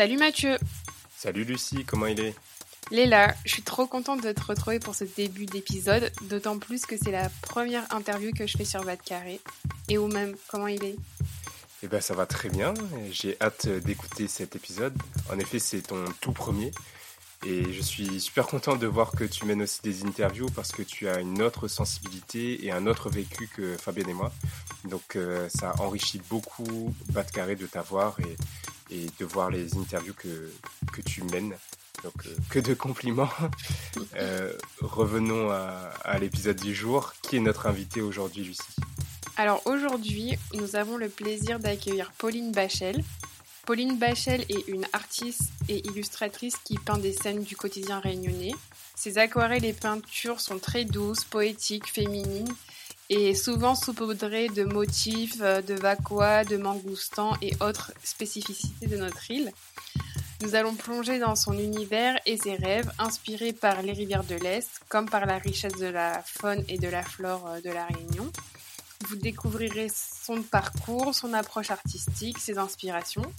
Salut Mathieu Salut Lucie, comment il est? Léla, je suis trop contente de te retrouver pour ce début d'épisode, d'autant plus que c'est la première interview que je fais sur Bad Carré. Et ou même, comment il est? Eh ben ça va très bien, j'ai hâte d'écouter cet épisode. En effet, c'est ton tout premier. Et je suis super content de voir que tu mènes aussi des interviews parce que tu as une autre sensibilité et un autre vécu que Fabienne et moi. Donc euh, ça enrichit beaucoup Bad Carré de t'avoir et, et de voir les interviews que, que tu mènes. Donc, euh, que de compliments. Euh, revenons à, à l'épisode du jour. Qui est notre invité aujourd'hui, Lucie? Alors aujourd'hui, nous avons le plaisir d'accueillir Pauline Bachel. Pauline Bachel est une artiste et illustratrice qui peint des scènes du quotidien réunionnais. Ses aquarelles et peintures sont très douces, poétiques, féminines et souvent saupoudrées de motifs de vacois, de mangoustans et autres spécificités de notre île. Nous allons plonger dans son univers et ses rêves, inspirés par les rivières de l'Est, comme par la richesse de la faune et de la flore de la Réunion. Vous découvrirez son parcours, son approche artistique, ses inspirations.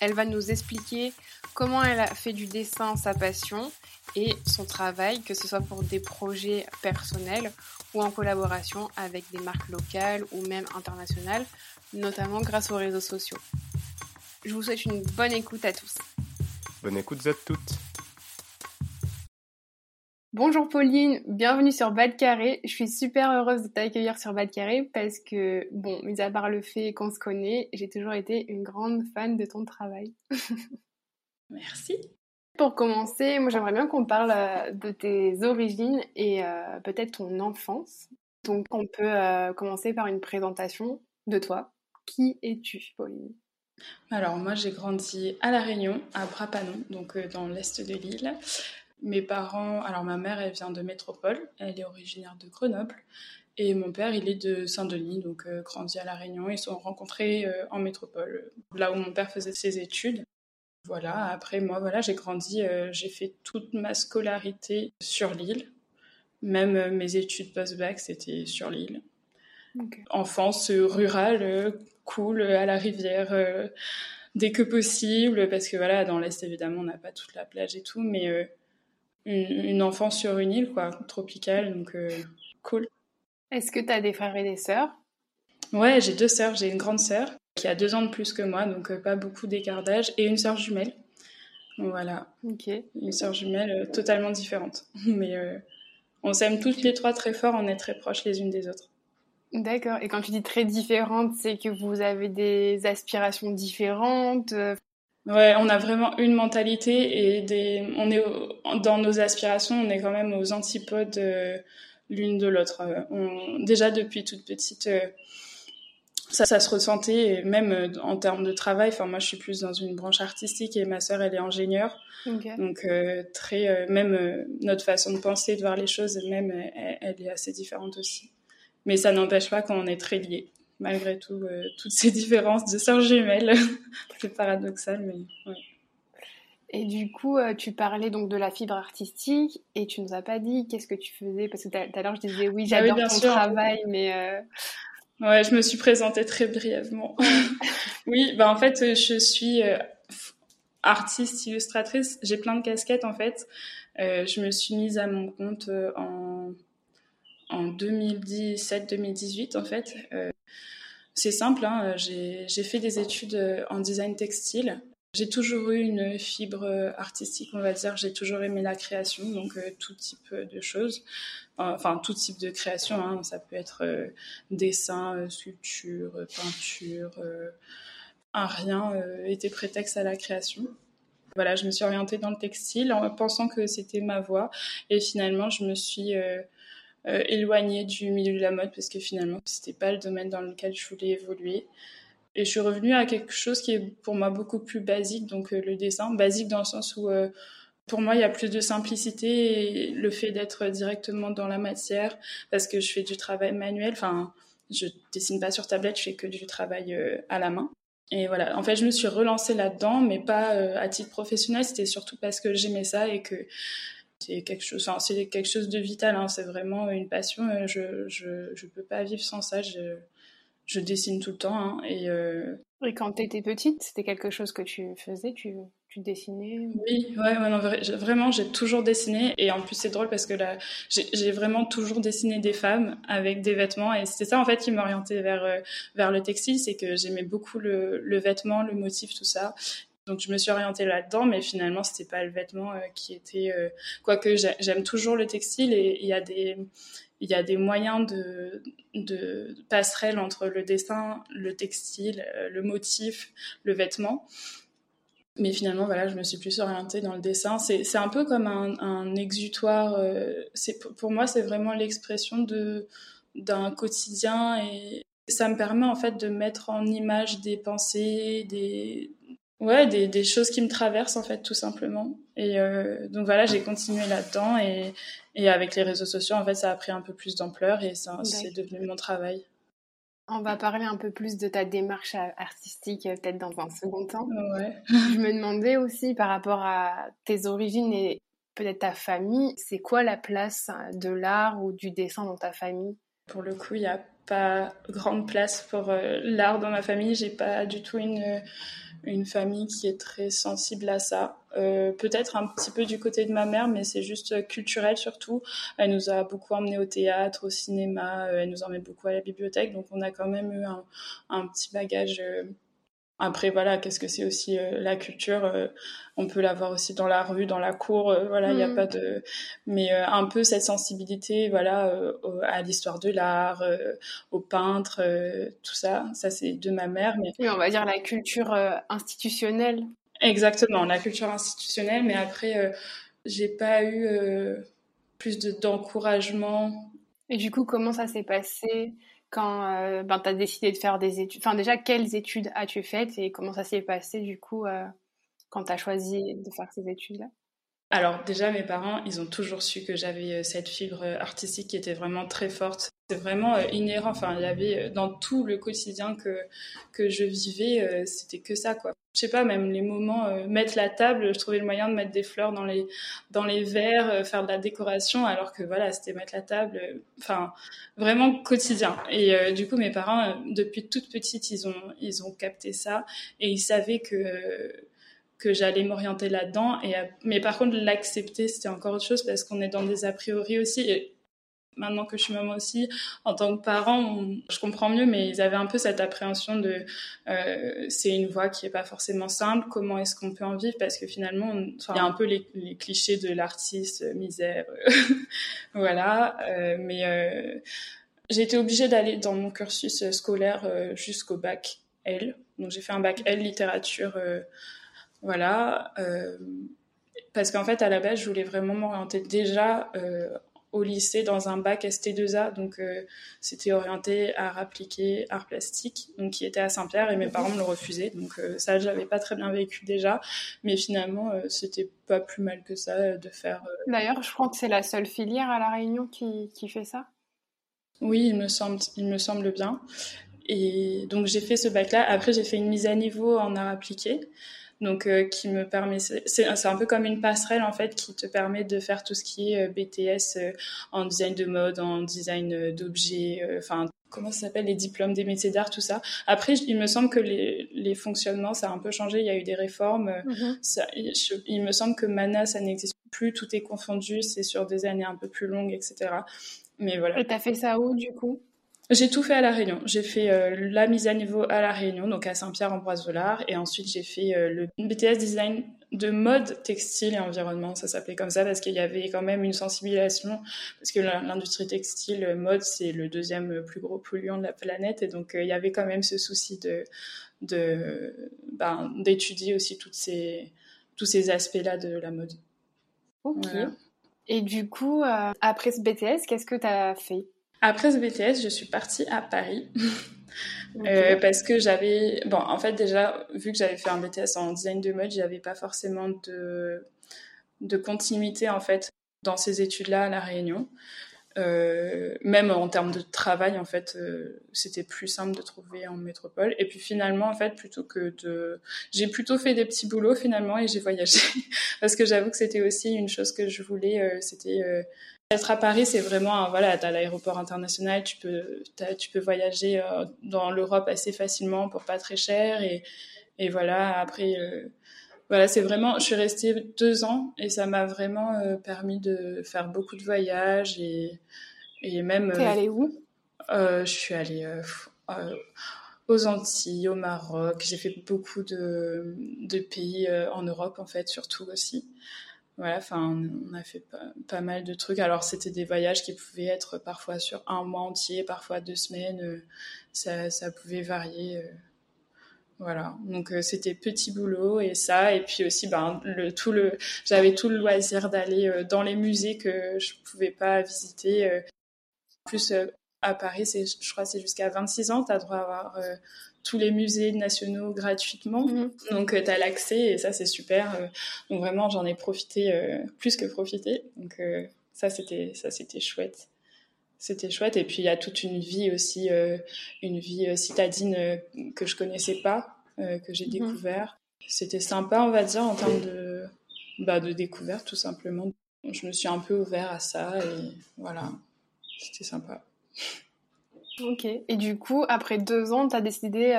Elle va nous expliquer comment elle a fait du dessin sa passion et son travail, que ce soit pour des projets personnels ou en collaboration avec des marques locales ou même internationales, notamment grâce aux réseaux sociaux. Je vous souhaite une bonne écoute à tous. Bonne écoute à toutes. Bonjour Pauline, bienvenue sur Bad Carré. Je suis super heureuse de t'accueillir sur Bad Carré parce que, bon, mis à part le fait qu'on se connaît, j'ai toujours été une grande fan de ton travail. Merci. Pour commencer, moi j'aimerais bien qu'on parle euh, de tes origines et euh, peut-être ton enfance. Donc on peut euh, commencer par une présentation de toi. Qui es-tu, Pauline? Alors moi j'ai grandi à La Réunion, à Brapanon, donc dans l'est de l'île. Mes parents, alors ma mère elle vient de métropole, elle est originaire de Grenoble. Et mon père, il est de Saint-Denis, donc grandi à La Réunion. Ils se sont rencontrés en métropole, là où mon père faisait ses études. Voilà, après moi, voilà, j'ai grandi, euh, j'ai fait toute ma scolarité sur l'île. Même mes études post-bac, c'était sur l'île. Okay. Enfance rurale, cool, à la rivière, dès que possible, parce que voilà, dans l'Est, évidemment, on n'a pas toute la plage et tout, mais une, une, enfance sur une île, quoi, tropicale, donc euh, cool. Est-ce que tu as des frères et des sœurs? Ouais, j'ai deux sœurs. J'ai une grande sœur qui a deux ans de plus que moi, donc euh, pas beaucoup d'écart d'âge, et une sœur jumelle. Voilà. Une sœur jumelle euh, totalement différente. Mais euh, on s'aime toutes les trois très fort, on est très proches les unes des autres. D'accord. Et quand tu dis très différentes, c'est que vous avez des aspirations différentes Ouais, on a vraiment une mentalité et des, on est au, dans nos aspirations, on est quand même aux antipodes euh, l'une de l'autre. On, déjà depuis toute petite, ça, ça se ressentait, et même euh, en termes de travail. Enfin, moi, je suis plus dans une branche artistique et ma sœur, elle est ingénieure. Okay. Donc, euh, très, même notre façon de penser, de voir les choses, même, elle, elle est assez différente aussi. Mais ça n'empêche pas qu'on est très liés malgré tout, euh, toutes ces différences de sœurs jumelles. c'est paradoxal, mais ouais. Et du coup, euh, tu parlais donc de la fibre artistique et tu nous as pas dit qu'est-ce que tu faisais parce que tout à l'heure je disais oui j'adore ah oui, ton sûr. travail mais euh... ouais je me suis présentée très brièvement. oui bah en fait je suis euh, artiste illustratrice j'ai plein de casquettes en fait euh, je me suis mise à mon compte euh, en en 2017-2018 en fait. C'est simple, hein, j'ai fait des études en design textile. J'ai toujours eu une fibre artistique, on va dire. J'ai toujours aimé la création, donc tout type de choses. Enfin, tout type de création. Hein. Ça peut être euh, dessin, sculpture, peinture. euh, un rien était prétexte à la création. Voilà, je me suis orientée dans le textile en pensant que c'était ma voie. Et finalement, je me suis éloignée du milieu de la mode parce que finalement, c'était pas le domaine dans lequel je voulais évoluer. Et je suis revenue à quelque chose qui est pour moi beaucoup plus basique, donc le dessin. Basique dans le sens où pour moi, il y a plus de simplicité et le fait d'être directement dans la matière, parce que je fais du travail manuel. Enfin, je dessine pas sur tablette, je fais que du travail euh, à la main. Et voilà, en fait, je me suis relancée là-dedans, mais pas euh, à titre professionnel. C'était surtout parce que j'aimais ça et que c'est quelque chose, c'est quelque chose de vital. Hein. C'est vraiment une passion. Euh, je, je, je peux pas vivre sans ça. Je dessine tout le temps. Hein, et, et quand tu étais petite, c'était quelque chose que tu faisais tu, tu dessinais Oui, ouais, vraiment, j'ai toujours dessiné. Et en plus, c'est drôle parce que là, j'ai vraiment toujours dessiné des femmes avec des vêtements. Et c'était ça, en fait, qui m'orientait vers, euh, vers le textile. C'est que j'aimais beaucoup le, le vêtement, le motif, tout ça. Donc je me suis orientée là-dedans, mais finalement c'était pas le vêtement euh, qui était. Euh, quoique j'aime toujours le textile et il y a des il y a des moyens de, passerelle entre le dessin, le textile, euh, le motif, le vêtement. Mais finalement, voilà, je me suis plus orientée dans le dessin. C'est un peu comme un, un exutoire. Euh, pour moi, c'est vraiment l'expression d'un quotidien et ça me permet en fait de mettre en image des pensées, des, ouais, des, des choses qui me traversent en fait, tout simplement. Et euh, donc voilà, j'ai continué là-dedans et, et avec les réseaux sociaux, en fait, ça a pris un peu plus d'ampleur et c'est devenu mon travail. On va parler un peu plus de ta démarche artistique, euh, peut-être dans un second temps. Je me demandais aussi par rapport à tes origines et peut-être ta famille, c'est quoi la place de l'art ou du dessin dans ta famille? Pour le coup, il n'y a pas grande place pour euh, l'art dans ma famille. J'ai pas du tout une une famille qui est très sensible à ça. Euh, peut-être un petit peu du côté de ma mère, mais c'est juste culturel surtout. Elle nous a beaucoup emmenés au théâtre, au cinéma, euh, elle nous emmène beaucoup à la bibliothèque, donc on a quand même eu un, un petit bagage euh, après, voilà, qu'est-ce que c'est aussi euh, la culture euh, On peut la voir aussi dans la rue, dans la cour. Euh, voilà, il n'y a mm. pas de. Mais un peu cette sensibilité, voilà, à l'histoire de l'art, aux peintres, tout ça. Ça, c'est de ma mère. Mais... Oui, on va dire la culture institutionnelle. Exactement, la culture institutionnelle. Mais après, j'ai pas eu plus d'encouragement. Et du coup, comment ça s'est passé? Quand euh, ben, tu as décidé de faire des études Enfin, déjà, quelles études as-tu faites et comment ça s'est passé du coup euh, quand tu as choisi de faire ces études-là? Alors déjà, mes parents, ils ont toujours su que j'avais euh, cette fibre artistique qui était vraiment très forte. C'est vraiment inhérent. Enfin, il y avait dans tout le quotidien que que je vivais, c'était que ça, quoi je sais pas, même les moments, euh, mettre la table, je trouvais le moyen de mettre des fleurs dans les, dans les verres, euh, faire de la décoration, alors que voilà, c'était mettre la table, euh, enfin, vraiment quotidien. Et du coup, mes parents, depuis toute petite, ils ont, ils ont capté ça et ils savaient que, que j'allais m'orienter là-dedans. Et, mais par contre, l'accepter, c'était encore autre chose parce qu'on est dans des a priori aussi. Et maintenant que je suis maman aussi, en tant que parent, je comprends mieux, mais ils avaient un peu cette appréhension de euh, c'est une voie qui est pas forcément simple, comment est-ce qu'on peut en vivre? Parce que finalement, il y a un peu les, clichés de l'artiste, euh, misère, euh, voilà. mais j'ai été obligée d'aller dans mon cursus scolaire jusqu'au bac L. Donc j'ai fait un bac L littérature, voilà. parce qu'en fait, à la base, je voulais vraiment m'orienter déjà au lycée dans un bac ST2A, donc euh, c'était orienté art appliqué, art plastique, donc qui était à Saint-Pierre et mes parents me le refusaient, donc euh, ça j'avais pas très bien vécu déjà, mais finalement euh, c'était pas plus mal que ça de faire. D'ailleurs, je crois que c'est la seule filière à la Réunion qui, qui fait ça. Oui, il me semble, il me semble bien. Et donc j'ai fait ce bac-là. Après j'ai fait une mise à niveau en art appliqué donc euh, qui me permet c'est un peu comme une passerelle en fait qui te permet de faire tout ce qui est euh, BTS euh, en design de mode en design d'objets enfin comment ça s'appelle les diplômes des métiers d'art tout ça. Après il me semble que les, les, fonctionnements ça a un peu changé. Il y a eu des réformes. Mm-hmm. ça, il me semble que Mana ça n'existe plus. Tout est confondu. C'est sur des années un peu plus longues etc mais voilà. Et t'as fait ça où du coup? J'ai tout fait à La Réunion. J'ai fait euh, la mise à niveau à La Réunion, donc à Saint-Pierre-en-Broisse-Volard, et ensuite j'ai fait euh, le BTS Design de mode textile et environnement, ça s'appelait comme ça parce qu'il y avait quand même une sensibilisation, parce que l'industrie textile euh, mode c'est le deuxième plus gros polluant de la planète, et donc il y avait quand même ce souci de de ben, d'étudier aussi toutes ces tous ces aspects-là de la mode. Ok. Et du coup, après ce BTS, qu'est-ce que tu as fait? Après ce BTS, je suis partie à Paris. parce que j'avais, bon, en fait déjà, vu que j'avais fait un BTS en design de mode, j'avais pas forcément de, de continuité en fait dans ces études-là à La Réunion. Euh, même en termes de travail, en fait, euh, c'était plus simple de trouver en métropole. Et puis finalement, en fait, plutôt que de, j'ai plutôt fait des petits boulots finalement et j'ai voyagé parce que j'avoue que c'était aussi une chose que je voulais. Euh, c'était être à Paris, c'est vraiment, voilà, t'as l'aéroport international, tu peux, tu peux voyager dans l'Europe assez facilement pour pas très cher et, et voilà. Après voilà, c'est vraiment, je suis restée deux ans et ça m'a vraiment euh, permis de faire beaucoup de voyages et, et même. T'es euh, allée où? euh, Je suis allée aux Antilles, au Maroc. J'ai fait beaucoup de, de pays en Europe en fait, surtout aussi. Voilà, enfin, on a fait pas, mal de trucs. Alors, c'était des voyages qui pouvaient être parfois sur un mois entier, parfois deux semaines. Ça, ça pouvait varier. Voilà, donc euh, c'était petit boulot et ça, et puis aussi ben le tout le, j'avais tout le loisir d'aller euh, dans les musées que je pouvais pas visiter. Euh. plus à Paris, je crois, c'est jusqu'à 26 ans, tu as droit à avoir tous les musées nationaux gratuitement, mmh. donc tu as l'accès et ça c'est super. donc vraiment, j'en ai profité plus que profité. Donc ça c'était ça c'était chouette c'était chouette. Et puis il y a toute une vie aussi, euh, une vie euh, citadine euh, que je connaissais pas, que j'ai mhm. découvert. C'était sympa, on va dire, en termes de, bah, de découverte, tout simplement. Je me suis un peu ouvert à ça et voilà, c'était sympa. Ok. Et du coup, après deux ans, tu as décidé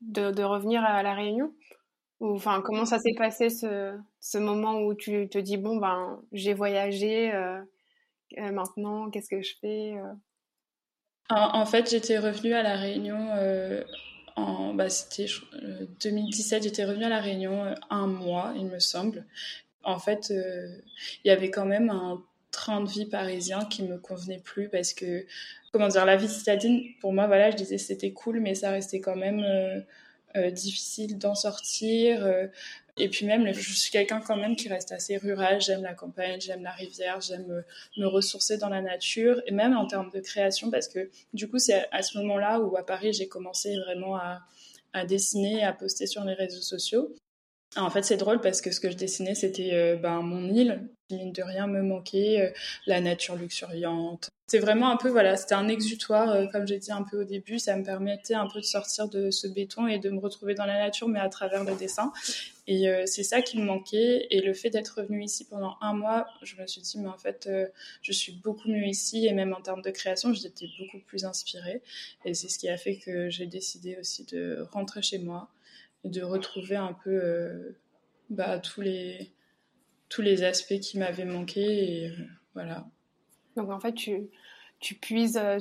de, de, revenir à La Réunion? Ou, enfin, comment ça s'est passé ce, moment où tu te dis, bon, ben, j'ai voyagé, euh, maintenant, qu'est-ce que je fais euh? en, fait, j'étais revenue à La Réunion euh, en. Bah, c'était 2017, j'étais revenue à La Réunion un mois, il me semble. En fait, il y avait quand même un train de vie parisien qui me convenait plus parce que, comment dire, la vie citadine, pour moi, voilà, je disais c'était cool, mais ça restait quand même difficile d'en sortir. Et puis même, je suis quelqu'un quand même qui reste assez rural. J'aime la campagne, j'aime la rivière, j'aime me, ressourcer dans la nature. Et même en termes de création, parce que du coup, c'est à ce moment-là où à Paris, j'ai commencé vraiment à, à dessiner, à poster sur les réseaux sociaux. En fait, c'est drôle parce que ce que je dessinais, c'était euh, ben, mon île, qui mine de rien me manquait, euh, la nature luxuriante. C'est vraiment un peu, voilà, c'était un exutoire, euh, comme j'ai dit un peu au début, ça me permettait un peu de sortir de ce béton et de me retrouver dans la nature, mais à travers le dessin. Et c'est ça qui me manquait. Et le fait d'être revenue ici pendant un mois, je me suis dit, mais en fait, je suis beaucoup mieux ici, et même en termes de création, j'étais beaucoup plus inspirée. Et c'est ce qui a fait que j'ai décidé aussi de rentrer chez moi de retrouver un peu euh, bah, tous, les, tous les aspects qui m'avaient manqué. Et euh, voilà. Donc en fait, tu, tu puises. Euh,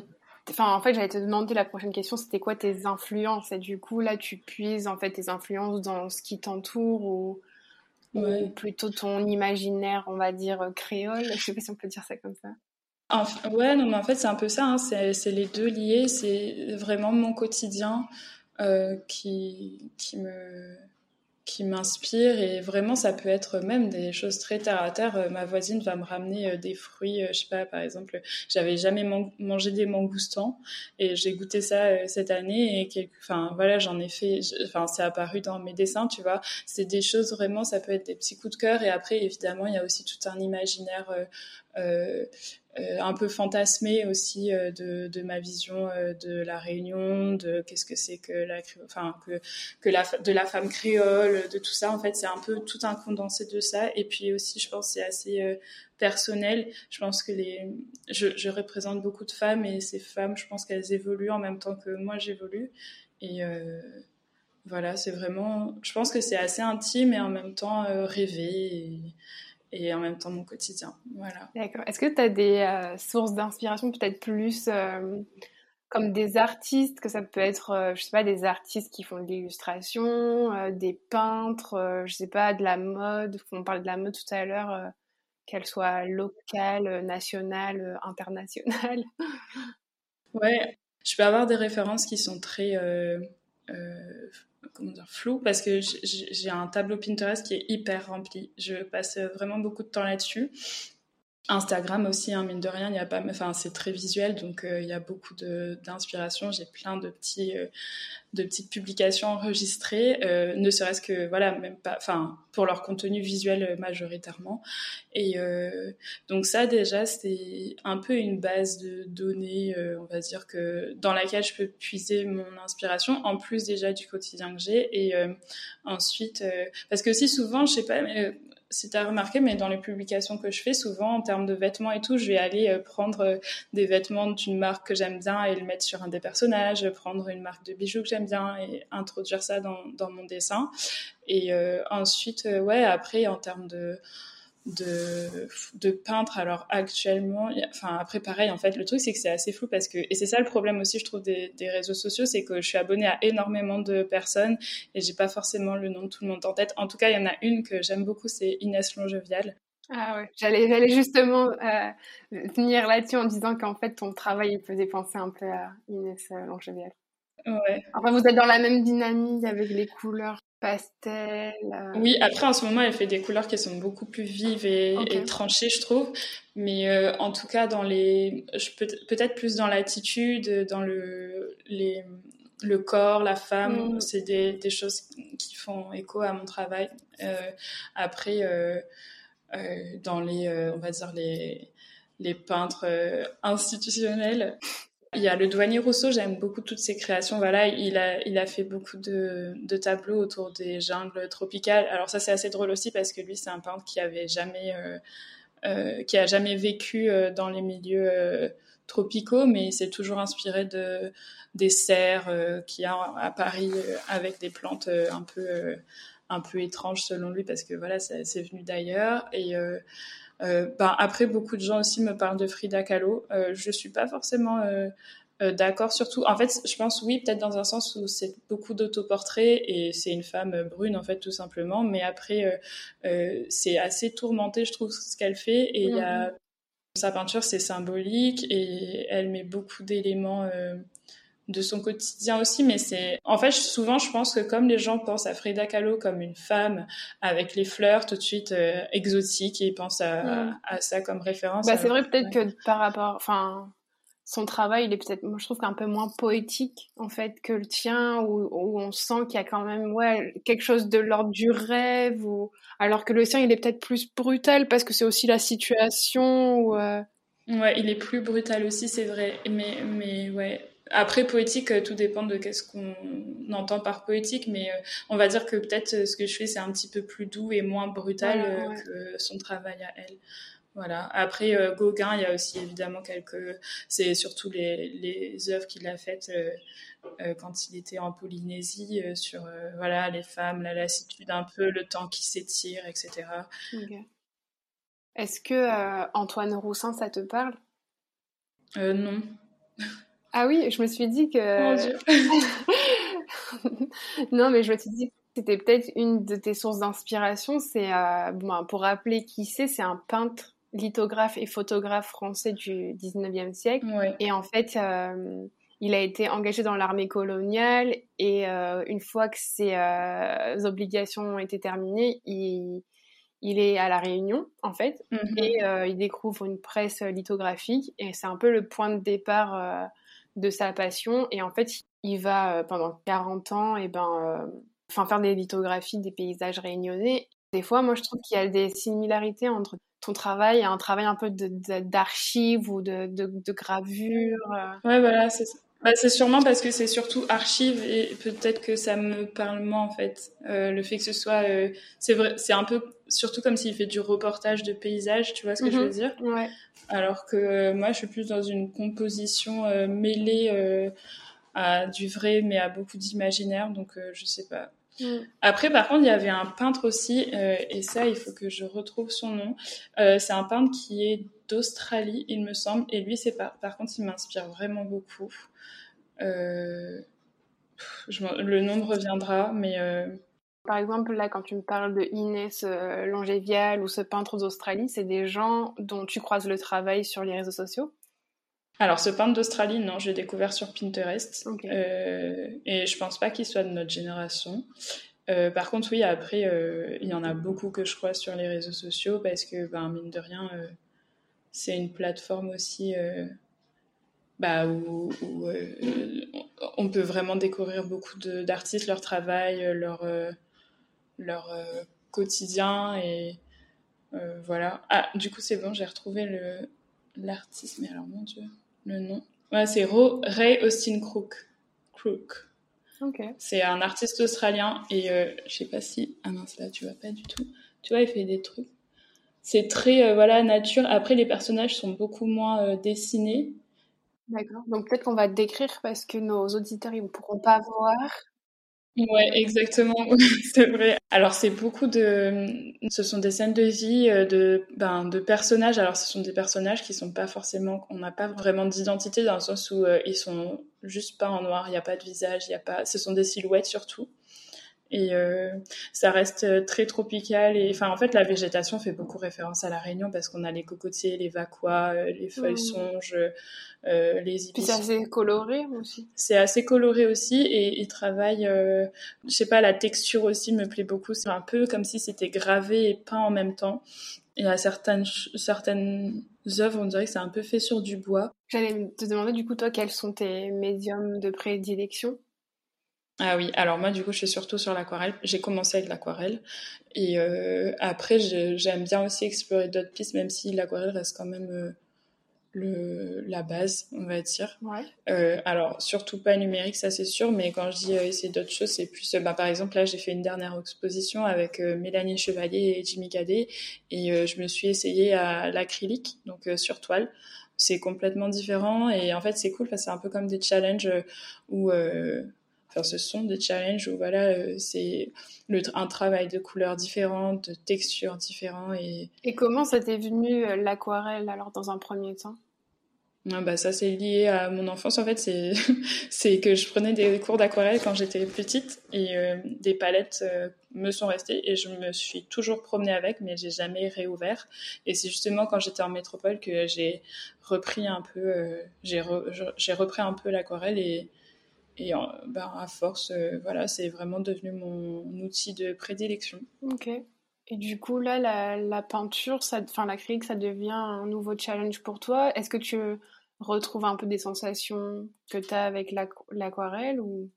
enfin, en fait, j'allais te demander la prochaine question, c'était quoi tes influences? Et du coup, là, tu puises en fait tes influences dans ce qui t'entoure ou, plutôt ton imaginaire, on va dire, créole? Je sais pas si on peut dire ça comme ça. ouais, non, mais en fait, c'est un peu ça. Hein. c'est les deux liés. C'est vraiment mon quotidien. Euh, qui, qui me qui m'inspire. Et vraiment ça peut être même des choses très terre à terre. Euh, ma voisine va me ramener euh, des fruits je sais pas par exemple j'avais jamais mangé des mangoustans et j'ai goûté ça cette année et enfin voilà j'en ai fait enfin c'est apparu dans mes dessins tu vois. C'est des choses vraiment ça peut être des petits coups de cœur et après évidemment il y a aussi tout un imaginaire un peu fantasmé aussi euh, de, ma vision euh, de la Réunion, de qu'est-ce que c'est que la, enfin que, que la, de la femme créole, de tout ça. En fait, c'est un peu tout un condensé de ça. Et puis aussi, je pense, c'est assez personnel. Je pense que les, je, je, représente beaucoup de femmes et ces femmes, je pense qu'elles évoluent en même temps que moi j'évolue. Et voilà, c'est vraiment, je pense que c'est assez intime et en même temps rêvé. Et, et en même temps mon quotidien. Voilà. D'accord. Est-ce que tu as des euh, sources d'inspiration peut-être plus euh, comme des artistes, que ça peut être, euh, je sais pas, des artistes qui font de l'illustration, des peintres, je sais pas, de la mode, on parlait de la mode tout à l'heure, qu'elle soit locale, nationale, internationale? Ouais, je peux avoir des références qui sont très comment dire, flou parce que j'ai un tableau Pinterest qui est hyper rempli. Je passe vraiment beaucoup de temps là-dessus. Instagram aussi, hein, mine de rien, il y a pas, enfin c'est très visuel, donc euh, il y a beaucoup d'inspiration. J'ai plein de petits, euh, de petites publications enregistrées, euh, ne serait-ce que voilà, même pas, enfin pour leur contenu visuel majoritairement. Et donc ça déjà c'est un peu une base de données, on va dire que dans laquelle je peux puiser mon inspiration, en plus déjà du quotidien que j'ai. Et ensuite, parce que aussi souvent, je sais pas si tu as remarqué, mais dans les publications que je fais, souvent en termes de vêtements et tout, je vais aller euh, prendre euh, des vêtements d'une marque que j'aime bien et le mettre sur un des personnages, prendre une marque de bijoux que j'aime bien et introduire ça dans, dans mon dessin. Et euh, ensuite, ouais, après, en termes de de, de peintre. Alors actuellement, enfin après pareil, en fait, le truc c'est que c'est assez flou parce que, et c'est ça le problème aussi, je trouve, des, des réseaux sociaux, c'est que je suis abonnée à énormément de personnes et j'ai pas forcément le nom de tout le monde en tête. En tout cas, il y en a une que j'aime beaucoup, c'est Inès Longevial. Ah ouais, j'allais, j'allais justement euh, venir là-dessus en disant qu'en fait ton travail il faisait penser un peu à Inès Longevial. Ouais. Enfin, vous êtes dans la même dynamique avec les couleurs pastel. Euh. Oui, après en ce moment, elle fait des couleurs qui sont beaucoup plus vives et, tranchées, je trouve. Mais euh, en tout cas, dans les, peut-être plus dans l'attitude, dans le, les, le corps, la femme, mm. c'est des, des, choses qui font écho à mon travail. Euh, après, dans les, on va dire les les peintres institutionnels, il y a le douanier Rousseau, j'aime beaucoup toutes ses créations. Voilà, il a, il a fait beaucoup de, de tableaux autour des jungles tropicales. Alors ça, c'est assez drôle aussi parce que lui, c'est un peintre qui avait jamais, euh, euh, qui a jamais vécu euh, dans les milieux euh, tropicaux, mais il s'est toujours inspiré de des serres euh, qu'il y a à Paris avec des plantes un peu, un peu étranges selon lui parce que voilà, c'est venu d'ailleurs et ben, après, beaucoup de gens aussi me parlent de Frida Kahlo. Euh, je suis pas forcément euh, euh, d'accord, surtout. En fait, je pense oui, peut-être dans un sens où c'est beaucoup d'autoportraits et c'est une femme brune en fait tout simplement. Mais après, c'est assez tourmenté, je trouve, ce qu'elle fait. Et il y a mm-hmm. sa peinture, c'est symbolique et elle met beaucoup d'éléments de son quotidien aussi, mais c'est en fait souvent je pense que comme les gens pensent à Frida Kahlo comme une femme avec les fleurs tout de suite euh, exotiques et ils pensent à, mm. à, ça comme référence. Bah, c'est vrai peut-être que par rapport, enfin son travail il est peut-être, moi je trouve qu'un peu moins poétique en fait que le tien où, où on sent qu'il y a quand même ouais quelque chose de l'ordre du rêve ou alors que le sien il est peut-être plus brutal parce que c'est aussi la situation euh, Ouais, il est plus brutal aussi, c'est vrai. Mais, mais ouais, après, poétique, euh, tout dépend de qu'est-ce qu'on entend par poétique, mais euh, on va dire que peut-être euh, ce que je fais, c'est un petit peu plus doux et moins brutal que son travail à elle. Voilà. Après, Gauguin, il y a aussi évidemment quelques. C'est surtout les, les œuvres qu'il a faites quand il était en Polynésie sur voilà les femmes, la lassitude un peu, le temps qui s'étire, etc. Est-ce que Antoine Roussin, ça te parle? Non. Ah oui, je me suis dit que. non, mais je me suis dit que c'était peut-être une de tes sources d'inspiration. C'est, euh, bon, pour rappeler qui c'est, c'est un peintre, lithographe et photographe français du 19e siècle. Et en fait, euh, il a été engagé dans l'armée coloniale et euh, une fois que ses obligations ont été terminées, il, il est à la Réunion en fait mm-hmm. et euh, il découvre une presse lithographique et c'est un peu le point de départ de sa passion. Et en fait, il va euh, pendant 40 ans et ben, euh, enfin, faire des lithographies des paysages réunionnais. Des fois, moi, je trouve qu'il y a des similarités entre ton travail et un travail un peu d'archives ou de, de, de gravure. Euh. Ouais, voilà, c'est ça. Bah, c'est sûrement parce que c'est surtout archive et peut-être que ça me parle moins en fait. Euh, le fait que ce soit, euh, c'est vrai, c'est un peu surtout comme s'il fait du reportage de paysage, tu vois ce que je veux mhm. dire? Ouais. Alors que euh, moi, je suis plus dans une composition euh, mêlée euh, à du vrai, mais à beaucoup d'imaginaire, donc je sais pas. Mm. Après, par contre, il y avait un peintre aussi, et ça, il faut que je retrouve son nom. c'est un peintre qui est d'Australie, il me semble, et lui, c'est par, par contre, il m'inspire vraiment beaucoup. Euh, le nom reviendra, mais. Euh, Par exemple, là, quand tu me parles de Inès euh, Longévial ou ce peintre d'Australie, c'est des gens dont tu croises le travail sur les réseaux sociaux alors, ce peintre d'Australie, non, je l'ai découvert sur Pinterest. et je pense pas qu'il soit de notre génération. par contre, oui, après, il y en a beaucoup que je croise sur les réseaux sociaux parce que, ben, mine de rien, c'est une plateforme aussi bah, où, on peut vraiment découvrir beaucoup d'artistes, leur travail, leur, leur quotidien et voilà. Ah, du coup, c'est bon, j'ai retrouvé le l'artiste, mais alors mon dieu, le nom. Ouais, c'est Ray Austin Crook. Crook. C'est un artiste australien et euh, je sais pas si ah mince là tu vois pas du tout. Tu vois il fait des trucs. C'est très euh, voilà nature. Après les personnages sont beaucoup moins euh, dessinés. D'accord. Donc peut-être qu'on va décrire parce que nos auditeurs ils ne pourront pas voir. Ouais, exactement, c'est vrai. Alors c'est beaucoup de, ce sont des scènes de vie euh, de, ben, de personnages. Alors ce sont des personnages qui sont pas forcément, on n'a pas vraiment d'identité dans le sens où euh, ils sont juste pas en noir, il n'y a pas de visage, il y a pas, ce sont des silhouettes surtout. Et euh, ça reste euh, très tropical. Et enfin, en fait, la végétation fait beaucoup référence à la Réunion parce qu'on a les cocotiers, les vaquois, euh, les feuilles songes, euh, les ipis. c'est assez coloré aussi. C'est assez coloré aussi et il travaille, euh, je sais pas, la texture aussi me plaît beaucoup. C'est un peu comme si c'était gravé et peint en même temps. Et à certaines certaines œuvres, on dirait que c'est un peu fait sur du bois. J'allais te demander du coup toi quels sont tes médiums de prédilection? Ah oui, alors moi du coup je suis surtout sur l'aquarelle. J'ai commencé avec l'aquarelle et euh, après j'aime bien aussi explorer d'autres pistes, même si l'aquarelle reste quand même euh, le, la base, on va dire. Ouais. Euh, alors surtout pas numérique, ça c'est sûr, mais quand je dis essayer d'autres choses, c'est plus, bah, par exemple là j'ai fait une dernière exposition avec Mélanie Chevalier et Jimmy Cadet et je me suis essayée à l'acrylique, donc sur toile c'est complètement différent et en fait c'est cool parce que c'est un peu comme des challenges où Enfin, ce sont des challenges où voilà, euh, c'est un travail de couleurs différentes, de textures différentes. Et, et comment ça t'est venu euh, l'aquarelle alors dans un premier temps? Ah bah ça c'est lié à mon enfance en fait c'est c'est que je prenais des cours d'aquarelle quand j'étais petite et euh, des palettes me sont restées et je me suis toujours promenée avec mais j'ai jamais réouvert et c'est justement quand j'étais en métropole que j'ai repris un peu j'ai j'ai repris un peu l'aquarelle et et ben, à force, euh, voilà, c'est vraiment devenu mon outil de prédilection. Ok. Et du coup, là, la, la peinture, enfin, l'acrylique, ça devient un nouveau challenge pour toi. Est-ce que tu retrouves un peu des sensations que tu as avec l'aquarelle ou?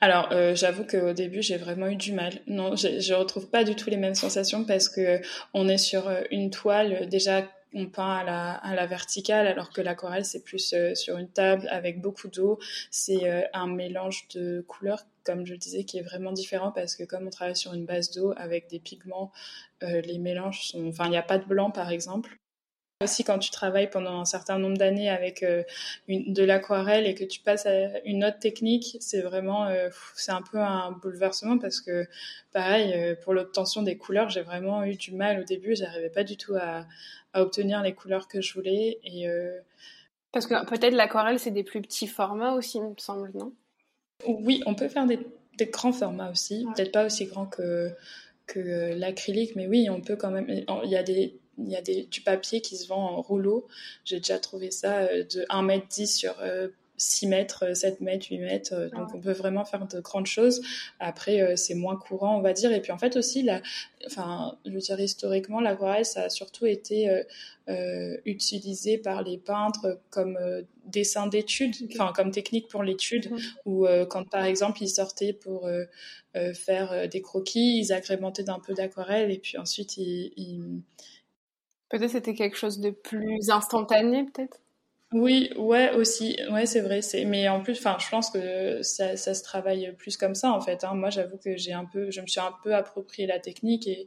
Alors, euh, j'avoue qu'au début, j'ai vraiment eu du mal. Non, je, je retrouve pas du tout les mêmes sensations parce que on est sur euh, une toile déjà on peint à la, verticale, alors que l'aquarelle, c'est plus euh, sur une table avec beaucoup d'eau. C'est euh, un mélange de couleurs, comme je le disais, qui est vraiment différent parce que comme on travaille sur une base d'eau avec des pigments, euh, les mélanges sont... Enfin, il n'y a pas de blanc, par exemple. Aussi, quand tu travailles pendant un certain nombre d'années avec une, de l'aquarelle et que tu passes à une autre technique, c'est vraiment, c'est un peu un bouleversement parce que, pareil, pour l'obtention des couleurs, j'ai vraiment eu du mal au début. J'arrivais pas du tout à, à obtenir les couleurs que je voulais. Et, euh, Parce que peut-être l'aquarelle, c'est des plus petits formats aussi, il me semble, non? Oui, on peut faire des, des grands formats aussi. Peut-être pas aussi grands que, que l'acrylique, mais oui, on peut quand même. Il y a des il y a des, du papier qui se vend en rouleau. J'ai déjà trouvé ça euh, de 1m10 sur euh, 6 mètres, 7 mètres, 8 mètres. Euh, donc, on peut vraiment faire de grandes choses. Après, euh, c'est moins courant, on va dire. Et puis, en fait, aussi, la, enfin, je veux dire, historiquement, l'aquarelle, ça a surtout été euh, utilisé par les peintres comme dessin d'études, enfin, comme technique pour l'étude, ou quand, par exemple, ils sortaient pour faire des croquis, ils agrémentaient d'un peu d'aquarelle et puis ensuite, ils... ils... Peut-être c'était quelque chose de plus instantané, peut-être? Oui, ouais, aussi, ouais, c'est vrai. Mais en plus, je pense que ça, se travaille plus comme ça en fait. Hein. Moi, j'avoue que j'ai un peu, je me suis un peu approprié la technique et,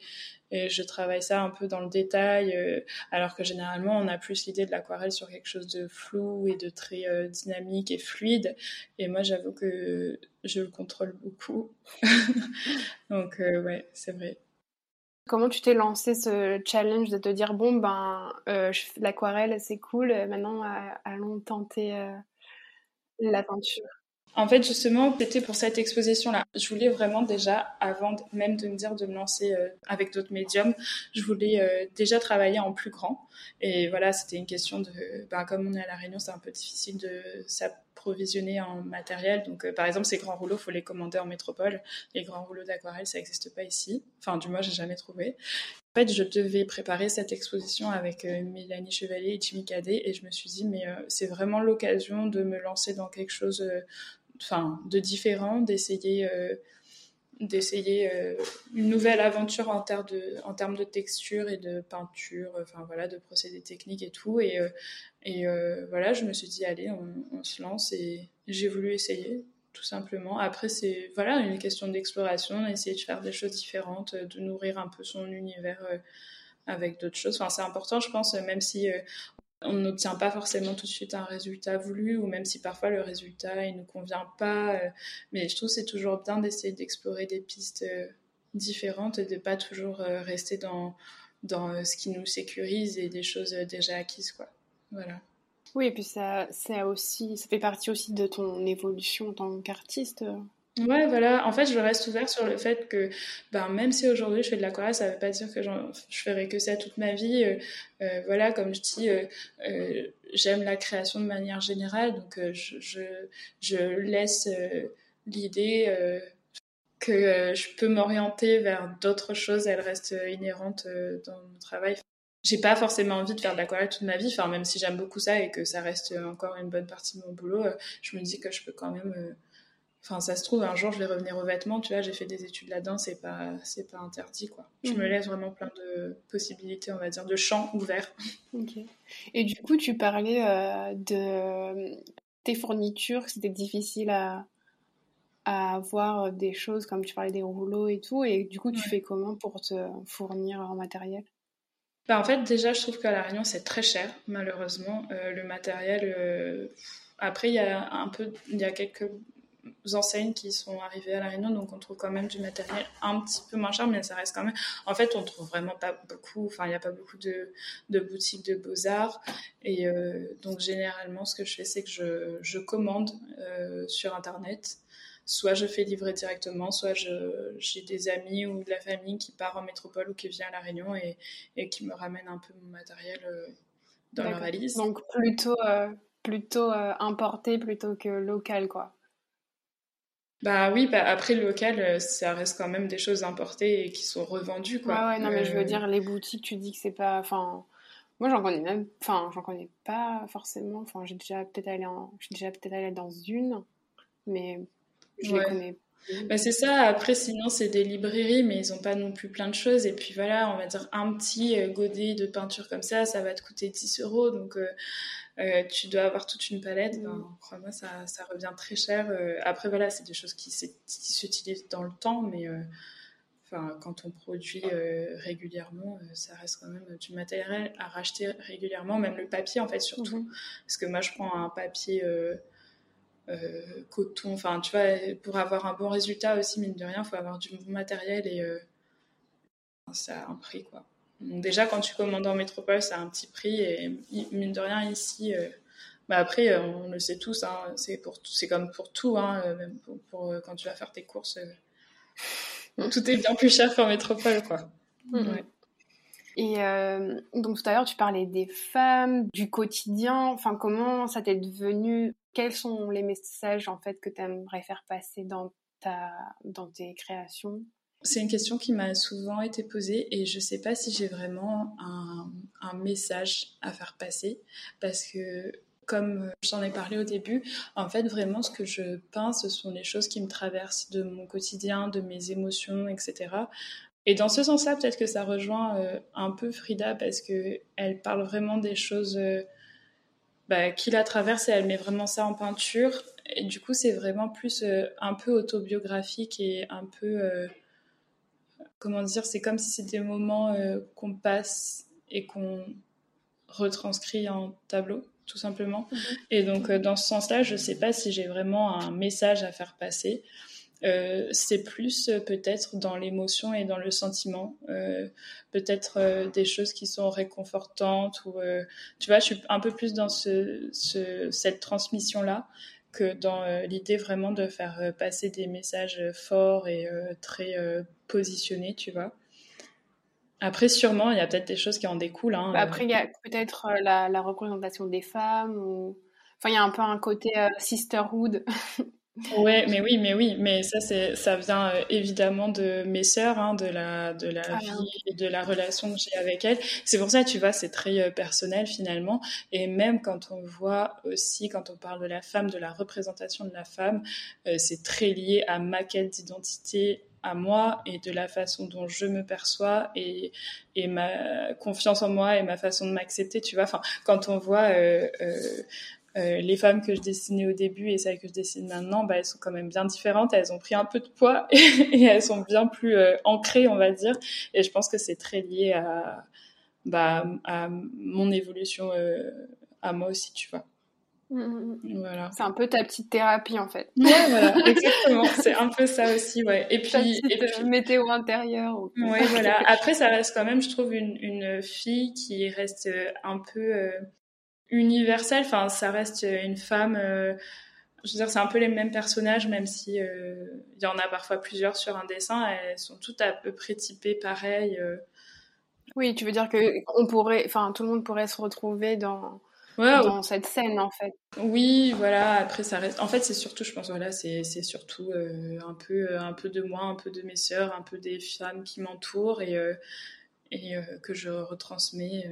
et je travaille ça un peu dans le détail, euh, alors que généralement, on a plus l'idée de l'aquarelle sur quelque chose de flou et de très euh, dynamique et fluide. Et moi, j'avoue que je le contrôle beaucoup. Donc, euh, ouais, c'est vrai. Comment tu t'es lancé ce challenge de te dire bon ben euh, l'aquarelle c'est cool, maintenant allons tenter euh, la peinture. En fait, justement, c'était pour cette exposition-là. Je voulais vraiment déjà, avant même de me dire de me lancer euh, avec d'autres médiums, je voulais déjà travailler en plus grand. Et voilà, c'était une question de, ben, comme on est à la Réunion, c'est un peu difficile de en matériel. Donc, par exemple, ces grands rouleaux, faut les commander en métropole. Les grands rouleaux d'aquarelle, ça n'existe pas ici. Enfin, du moins, j'ai jamais trouvé. En fait, je devais préparer cette exposition avec Mélanie Chevalier et Jimmy Cadet, et je me suis dit, mais c'est vraiment l'occasion de me lancer dans quelque chose, enfin, de différent, d'essayer d'essayer euh, une nouvelle aventure en, termes de, texture et de peinture, enfin voilà, de procédés techniques et tout. Et, euh, et euh, voilà, je me suis dit, allez, on, se lance et j'ai voulu essayer, tout simplement. Après, c'est voilà, une question d'exploration, essayer de faire des choses différentes, de nourrir un peu son univers avec d'autres choses. Enfin, c'est important, je pense, même si on n'obtient pas forcément tout de suite un résultat voulu, ou même si parfois le résultat il nous convient pas. Euh, mais je trouve c'est toujours bien d'essayer d'explorer des pistes euh, différentes et de pas toujours euh, rester dans dans ce qui nous sécurise et des choses déjà acquises quoi. Voilà. Oui, et puis ça, ça aussi, ça fait partie aussi de ton évolution en tant qu'artiste. Ouais, voilà. En fait, je reste ouvert sur le fait que, ben, même si aujourd'hui je fais de l'aquarelle, ça veut pas dire que je ferai que ça toute ma vie. Euh, euh, voilà, comme je dis, euh, j'aime la création de manière générale, donc je, je, je, laisse l'idée que je peux m'orienter vers d'autres choses. Elle reste inhérente dans mon travail. J'ai pas forcément envie de faire de l'aquarelle toute ma vie, enfin, même si j'aime beaucoup ça et que ça reste encore une bonne partie de mon boulot, je me dis que je peux quand même Enfin, ça se trouve, un jour, je vais revenir aux vêtements. Tu vois, j'ai fait des études là-dedans, c'est pas, c'est pas interdit, quoi. Je me mhm. laisse vraiment plein de possibilités, on va dire, de champs ouverts. Ok. Et du coup, tu parlais euh, de tes fournitures, c'était difficile à, à avoir des choses, comme tu parlais des rouleaux et tout. Et du coup, tu fais comment pour te fournir en matériel? Bah, En fait, déjà, je trouve qu'à La Réunion, c'est très cher, malheureusement. Euh, le matériel. Euh, après, il y a un peu, il y a quelques enseignes qui sont arrivées à La Réunion, donc on trouve quand même du matériel un petit peu moins cher, mais ça reste quand même. En fait, on trouve vraiment pas beaucoup, enfin, il n'y a pas beaucoup de, de boutiques de beaux-arts. Et euh, donc, généralement, ce que je fais, c'est que je, je commande euh, sur Internet. Soit je fais livrer directement, soit j'ai des amis ou de la famille qui part en métropole ou qui vient à La Réunion et, et qui me ramène un peu mon matériel euh, dans leur valise. Donc, plutôt, plutôt importé plutôt que local, quoi. Bah oui, bah après le local, euh, ça reste quand même des choses importées et qui sont revendues quoi. Ouais, ouais non mais je veux euh, dire les boutiques, tu dis que c'est pas, enfin, moi j'en connais même, enfin j'en connais pas forcément. Enfin j'ai déjà peut-être allé en, j'ai déjà peut-être allé dans une, mais je les connais. Bah c'est ça. Après sinon c'est des librairies, mais ils ont pas non plus plein de choses. Et puis voilà, on va dire un petit euh, godet de peinture comme ça, ça va te coûter 10 euros. Donc euh, tu dois avoir toute une palette. Crois-moi, ça, ça, revient très cher. Euh, après, voilà, c'est des choses qui s'utilisent dans le temps, mais euh, enfin, quand on produit régulièrement, ça reste quand même du matériel à racheter régulièrement, même le papier, en fait, surtout. Mhm. Parce que moi, je prends un papier. Coton, enfin tu vois, pour avoir un bon résultat aussi, mine de rien, il faut avoir du bon matériel et ça a un prix quoi déjà, quand tu commandes en métropole, c'est un petit prix et mine de rien ici. Euh, bah après, euh, on le sait tous, hein, c'est pour c'est comme pour tout, hein, euh, même pour, quand tu vas faire tes courses, tout est bien plus cher qu'en métropole, quoi. Mm-hmm. Et donc tout à l'heure, tu parlais des femmes, du quotidien. Enfin, comment ça t'est devenu? Quels sont les messages en fait que tu aimerais faire passer dans ta dans tes créations? C'est une question qui m'a souvent été posée et je ne sais pas si j'ai vraiment un, message à faire passer parce que comme j'en ai parlé au début, en fait vraiment ce que je peins, ce sont les choses qui me traversent de mon quotidien, de mes émotions, etc. Et dans ce sens-là, peut-être que ça rejoint euh, un peu Frida parce que elle parle vraiment des choses euh, bah, qui la traversent et elle met vraiment ça en peinture. Et du coup, c'est vraiment plus euh, un peu autobiographique et un peu comment dire, c'est comme si c'était des moments qu'on passe et qu'on retranscrit en tableau, tout simplement. Mhm. Et donc, dans ce sens-là, je ne sais pas si j'ai vraiment un message à faire passer. Euh, c'est plus peut-être dans l'émotion et dans le sentiment, peut-être des choses qui sont réconfortantes ou tu vois, je suis un peu plus dans ce, cette transmission-là que dans l'idée vraiment de faire passer des messages forts et très positionné, tu vois. Après, sûrement, il y a peut-être des choses qui en découlent. Hein, après, il y a peut-être euh, la, représentation des femmes. Ou... Enfin, il y a un peu un côté sisterhood. Ouais, mais oui, mais oui, mais ça c'est ça vient euh, évidemment de mes sœurs, hein, de la de la ah, vie et de la relation que j'ai avec elles. C'est pour ça, tu vois, c'est très euh, personnel finalement. Et même quand on voit aussi, quand on parle de la femme, de la représentation de la femme, euh, c'est très lié à ma quête d'identité à moi et de la façon dont je me perçois et, et ma confiance en moi et ma façon de m'accepter, tu vois. Enfin, quand on voit euh, euh, les femmes que je dessinais au début et celles que je dessine maintenant, bah, elles sont quand même bien différentes. Elles ont pris un peu de poids et, elles sont bien plus euh, ancrées, on va dire. Et je pense que c'est très lié à, bah, à mon évolution euh, à moi aussi, tu vois. Mmh, mmh, mmh. Voilà. C'est un peu ta petite thérapie en fait. Ouais, voilà, exactement. C'est un peu ça aussi, ouais. Et puis, et puis météo intérieur. Ouais, voilà. Après, ça reste quand même, je trouve, une, une fille qui reste un peu universel. Enfin, ça reste une femme. Euh, je veux dire, c'est un peu les mêmes personnages, même si euh, il y en a parfois plusieurs sur un dessin. Elles sont toutes à peu près typées pareil. Euh. Oui, tu veux dire que on pourrait, enfin, tout le monde pourrait se retrouver dans. dans cette scène en fait. Oui, voilà. Après, ça reste. En fait, c'est surtout, je pense, voilà, c'est surtout un peu, un peu de moi, un peu de mes sœurs, un peu des femmes qui m'entourent et et que je retransmets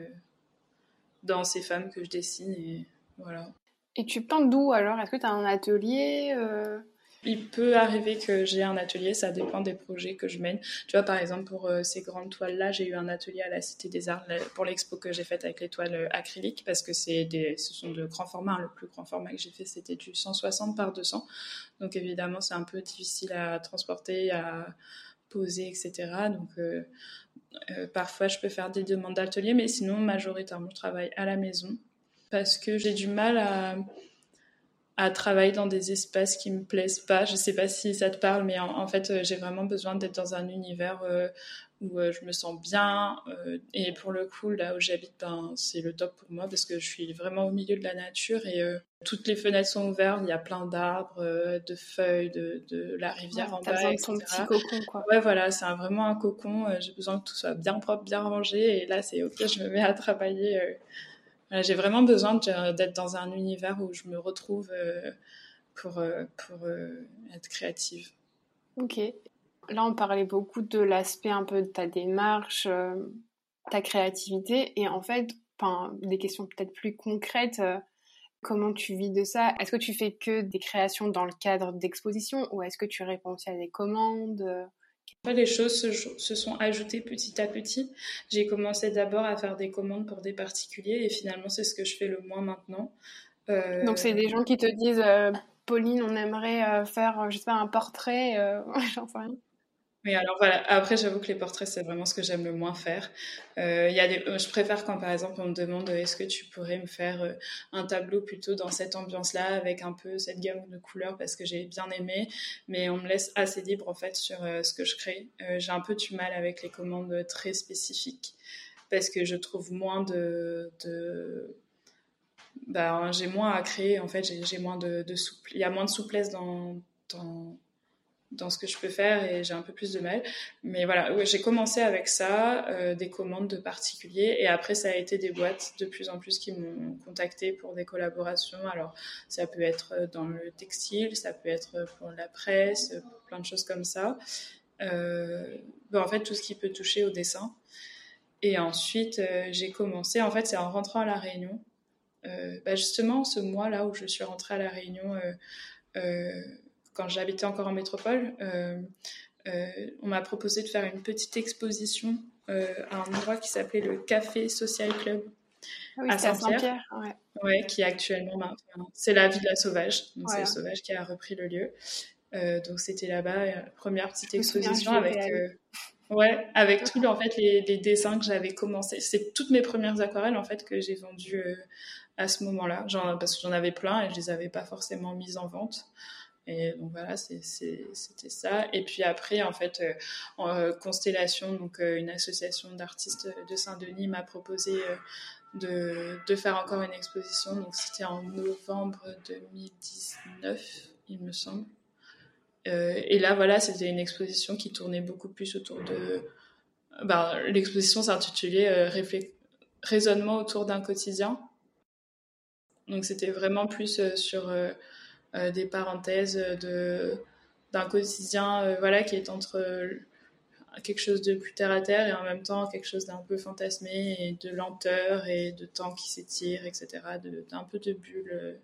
dans ces femmes que je dessine et voilà. Et tu peins d'où alors? Est-ce que tu as un atelier euh? Il peut arriver que j'ai un atelier, ça dépend des projets que je mène. Tu vois, par exemple, pour euh, ces grandes toiles-là, j'ai eu un atelier à la Cité des Arts pour l'expo que j'ai faite avec les toiles euh, acryliques, parce que des, ce sont de grands formats. Le plus grand format que j'ai fait, c'était du 160 par 200. Donc évidemment, c'est un peu difficile à transporter, à etc. Donc euh, parfois, je peux faire des demandes d'atelier, mais sinon, majoritairement, je travaille à la maison parce que j'ai du mal à, à travailler dans des espaces qui me plaisent pas. Je sais pas si ça te parle, mais en, fait, euh, j'ai vraiment besoin d'être dans un univers euh, où euh, je me sens bien. et pour le coup, là où j'habite, ben, c'est le top pour moi parce que je suis vraiment au milieu de la nature et toutes les fenêtres sont ouvertes. Il y a plein d'arbres, de feuilles, de, de la rivière en bas, etc. Petit cocon, quoi. Ouais, voilà, c'est vraiment un cocon. j'ai besoin que tout soit bien propre, bien rangé. Et là, c'est ok, je me mets à travailler j'ai vraiment besoin d'être dans un univers où je me retrouve euh, pour, euh, pour euh, être créative. Ok. Là, on parlait beaucoup de l'aspect un peu de ta démarche, ta créativité, et en fait, des questions peut-être plus concrètes. comment tu vis de ça? Est-ce que tu fais que des créations dans le cadre d'expositions ou est-ce que tu réponds aussi à des commandes les choses se, sont ajoutées petit à petit. J'ai commencé d'abord à faire des commandes pour des particuliers et finalement c'est ce que je fais le moins maintenant. Euh, Donc c'est des gens qui te disent euh, Pauline, on aimerait euh, faire, un portrait, j'en sais rien. Oui, alors voilà. Après, j'avoue que les portraits, c'est vraiment ce que j'aime le moins faire. Euh, y a des... Je préfère quand, par exemple, on me demande est-ce que tu pourrais me faire euh, un tableau plutôt dans cette ambiance-là, avec un peu cette gamme de couleurs, parce que j'ai bien aimé. Mais on me laisse assez libre, en fait, sur euh, ce que je crée. Euh, j'ai un peu du mal avec les commandes très spécifiques, parce que je trouve moins de... de... Bah, j'ai moins à créer, en fait. J'ai moins de, de. Il y a moins de souplesse dans dans ce que je peux faire et j'ai un peu plus de mal. Mais voilà, j'ai commencé avec ça, euh, des commandes de particuliers et après ça a été des boîtes de plus en plus qui m'ont contacté pour des collaborations. Alors ça peut être dans le textile, ça peut être pour la presse, plein de choses comme ça. Euh, en fait, tout ce qui peut toucher au dessin. Et ensuite, euh, j'ai commencé, en fait, c'est en rentrant à La Réunion. Ben, justement, ce mois-là où je suis rentrée à La Réunion, quand j'habitais encore en métropole, euh, euh, on m'a proposé de faire une petite exposition euh, à un endroit qui s'appelait le Café Social Club. Ah à Saint-Pierre, ouais. qui est actuellement, c'est la Villa Sauvage, donc c'est Sauvage qui a repris le lieu. donc c'était là-bas, première petite exposition avec, ouais, avec tous en fait les, les dessins que j'avais commencé. C'est toutes mes premières aquarelles en fait que j'ai vendues à ce moment-là, parce que j'en avais plein et je les avais pas forcément mises en vente. Et donc voilà, c'était ça. Et puis après, en fait, euh, euh, Constellation, donc euh, une association d'artistes de Saint-Denis, m'a proposé de, faire encore une exposition. Donc c'était en novembre 2019, il me semble. et là, voilà, c'était une exposition qui tournait beaucoup plus autour de. Ben, L'exposition s'intitulait Raisonnement autour d'un quotidien. Donc c'était vraiment plus sur des parenthèses de d'un quotidien voilà qui est entre quelque chose de plus terre à terre et en même temps quelque chose d'un peu fantasmé et de lenteur et de temps qui s'étire, etc. D'un peu de bulle, euh,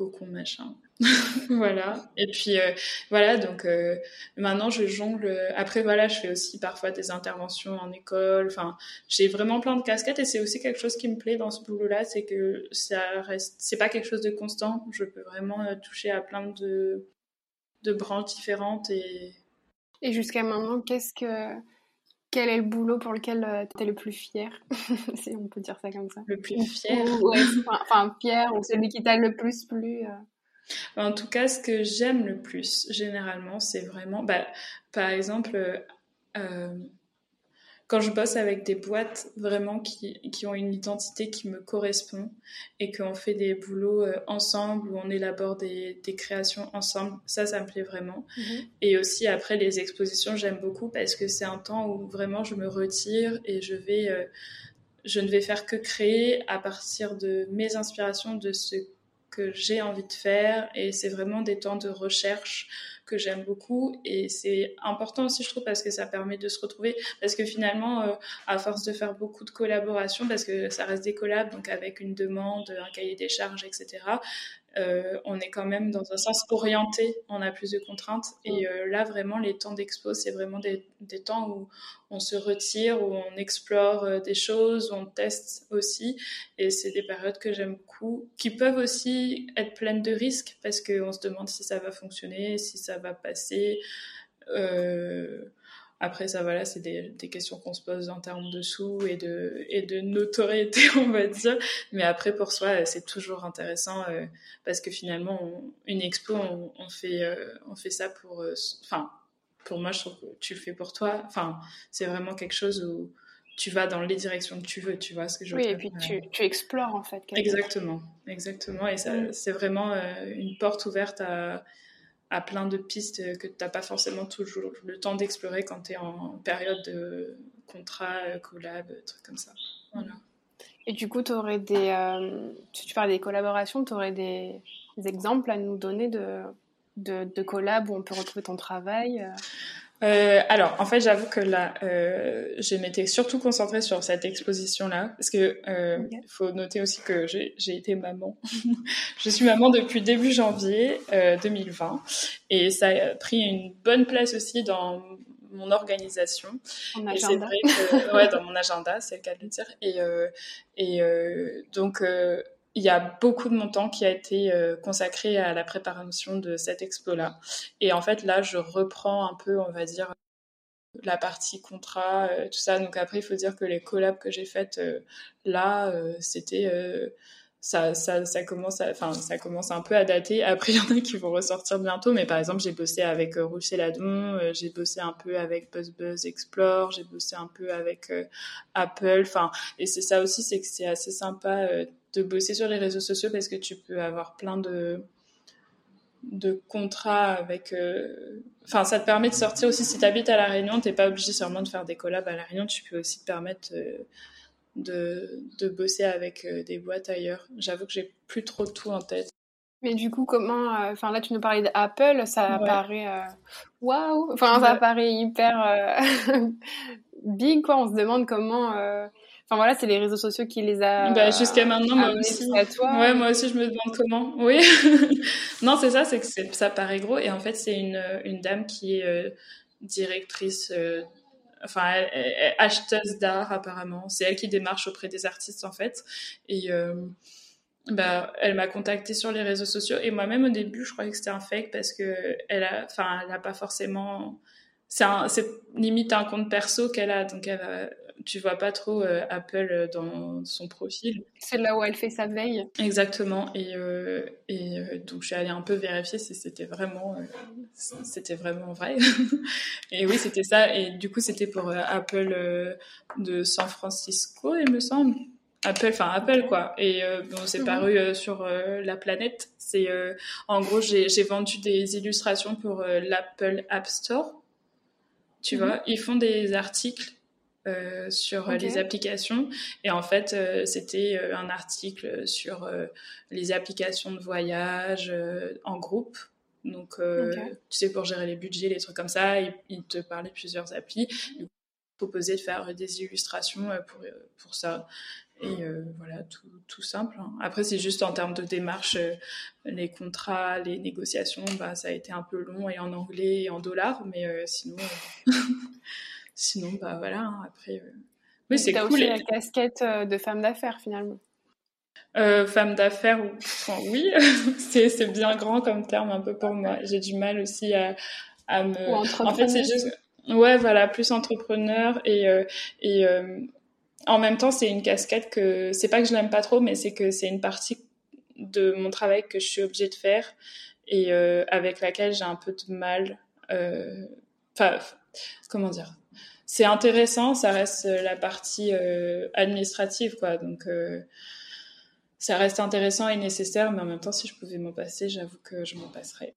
cocon, machin. voilà. Et puis euh, voilà, donc euh, maintenant je jongle. Après voilà, je fais aussi parfois des interventions en école. Enfin, j'ai vraiment plein de casquettes et c'est aussi quelque chose qui me plaît dans ce boulot-là, c'est que ça reste, c'est pas quelque chose de constant. Je peux vraiment toucher à plein de de branches différentes et et jusqu'à maintenant, qu'est-ce que quel est le boulot pour lequel euh, tu es le plus fier? Si on peut dire ça comme ça. Le plus fier Enfin, fier ou celui qui t'a le plus plu euh. En tout cas, ce que j'aime le plus, généralement, c'est vraiment, bah, par exemple, euh, quand je bosse avec des boîtes vraiment qui, qui ont une identité qui me correspond et qu'on fait des boulots euh, ensemble, où on élabore des, des créations ensemble, ça, ça me plaît vraiment. Mhm. Et aussi, après, les expositions, j'aime beaucoup parce que c'est un temps où vraiment je me retire et je vais... Euh, je ne vais faire que créer à partir de mes inspirations, de ce que j'ai envie de faire. Et c'est vraiment des temps de recherche que j'aime beaucoup et c'est important aussi je trouve parce que ça permet de se retrouver parce que finalement euh, à force de faire beaucoup de collaborations parce que ça reste des collabs donc avec une demande un cahier des charges etc euh, on est quand même dans un sens orienté, on a plus de contraintes. Et euh, là, vraiment, les temps d'expo, c'est vraiment des, des, temps où on se retire, où on explore euh, des choses, où on teste aussi. Et c'est des périodes que j'aime beaucoup, qui peuvent aussi être pleines de risques, parce qu'on se demande si ça va fonctionner, si ça va passer. Euh, après, ça, voilà, c'est des, des, questions qu'on se pose en termes de sous et de, et de notoriété, on va dire. Mais après, pour soi, c'est toujours intéressant euh, parce que finalement, une expo, on, on fait, euh, on fait ça pour. Euh, enfin, pour moi, je trouve que tu le fais pour toi. Enfin, c'est vraiment quelque chose où tu vas dans les directions que tu veux, tu vois ce que je veux dire. Oui, et puis tu, tu, explores en fait. Exactement, exactement. Et ça, mm. c'est vraiment une porte ouverte à à plein de pistes que tu n'as pas forcément toujours le temps d'explorer quand tu es en période de contrat, euh, collab, trucs comme ça. Et du coup, tu aurais des. Euh, si tu parles des collaborations, tu aurais des, exemples à nous donner de, de, de où on peut retrouver ton travail euh? Euh, alors, en fait, j'avoue que là, euh, je m'étais surtout concentrée sur cette exposition-là, parce que euh, faut noter aussi que j'ai été maman. je suis maman depuis début janvier 2020, euh, et ça a pris une bonne place aussi dans mon organisation. En agenda. ouais, dans mon agenda, c'est le cas de le dire. Et, euh, et donc il y a beaucoup de mon temps qui a été euh, consacré à la préparation de cette expo-là. Et en fait, là, je reprends un peu, on va dire, la partie contrat, euh, tout ça. Donc après, il faut dire que les collabs que j'ai faites euh, là, c'était ça, ça, ça commence, enfin, ça commence un peu à dater. Après, il y en a qui vont ressortir bientôt, mais par exemple, j'ai bossé avec euh, Rouge Ladon, j'ai bossé un peu avec Buzz Buzz Explore, j'ai bossé un peu avec Apple. Enfin, et c'est ça aussi, c'est que c'est assez sympa de bosser sur les réseaux sociaux parce que tu peux avoir plein de de contrats avec euh, enfin ça te permet de sortir aussi. Si tu habites à la Réunion t'es pas obligé seulement de faire des collabs à la Réunion. Tu peux aussi te permettre euh, de, de bosser avec euh, des boîtes ailleurs. J'avoue que j'ai plus trop tout en tête. Mais du coup comment enfin là tu nous parlais d'Apple ça paraît waouh. Enfin ça paraît hyper big quoi. On se demande comment Enfin voilà, c'est les réseaux sociaux qui les a. Bah, jusqu'à maintenant, moi aussi. À toi. Ouais, moi aussi, je me demande comment. Oui. non, c'est ça, c'est que ça paraît gros. Et en fait, c'est une, une dame qui est euh, directrice, euh, enfin, acheteuse d'art apparemment. C'est elle qui démarche auprès des artistes en fait. Et euh, bah, elle m'a contactée sur les réseaux sociaux. Et moi-même, au début, je croyais que c'était un fake parce que elle a, enfin, elle a pas forcément. C'est limite un compte perso qu'elle a, donc elle a, tu vois pas trop euh, Apple euh, dans son profil. C'est là où elle fait sa veille. Exactement. Et, euh, et donc je suis allée un peu vérifier si c'était vraiment, c'était vraiment vrai. et oui, c'était ça. Et du coup, c'était pour Apple de San Francisco, il me semble. Apple, enfin Apple quoi. Et bon, c'est mhm. paru sur la planète. C'est en gros, j'ai vendu des illustrations pour l'Apple App Store. Tu mhm. vois, ils font des articles sur les applications. Et en fait, c'était un article sur les applications de voyage en groupe. Donc, tu sais, pour gérer les budgets, les trucs comme ça, il, il te parlait de plusieurs applis proposé de faire des illustrations euh, pour, euh, pour ça. Et euh, voilà, tout, tout simple. Hein. Après, c'est juste en termes de démarche, les contrats, les négociations, bah, ça a été un peu long et en anglais et en dollars, mais sinon, sinon, bah voilà. Hein. après, oui, c'est cool. aussi la casquette de femme d'affaires finalement. femme d'affaires, oui, c'est bien grand comme terme un peu pour moi. J'ai du mal aussi à, à me. en fait, c'est juste Ouais, voilà, plus entrepreneur et euh, et euh, en même temps, c'est une casquette que c'est pas que je l'aime pas trop, mais c'est que c'est une partie de mon travail que je suis obligée de faire et euh, avec laquelle j'ai un peu de mal. Enfin, comment dire? C'est intéressant, ça reste la partie administrative, quoi. Donc ça reste intéressant et nécessaire, mais en même temps, si je pouvais m'en passer, j'avoue que je m'en passerais.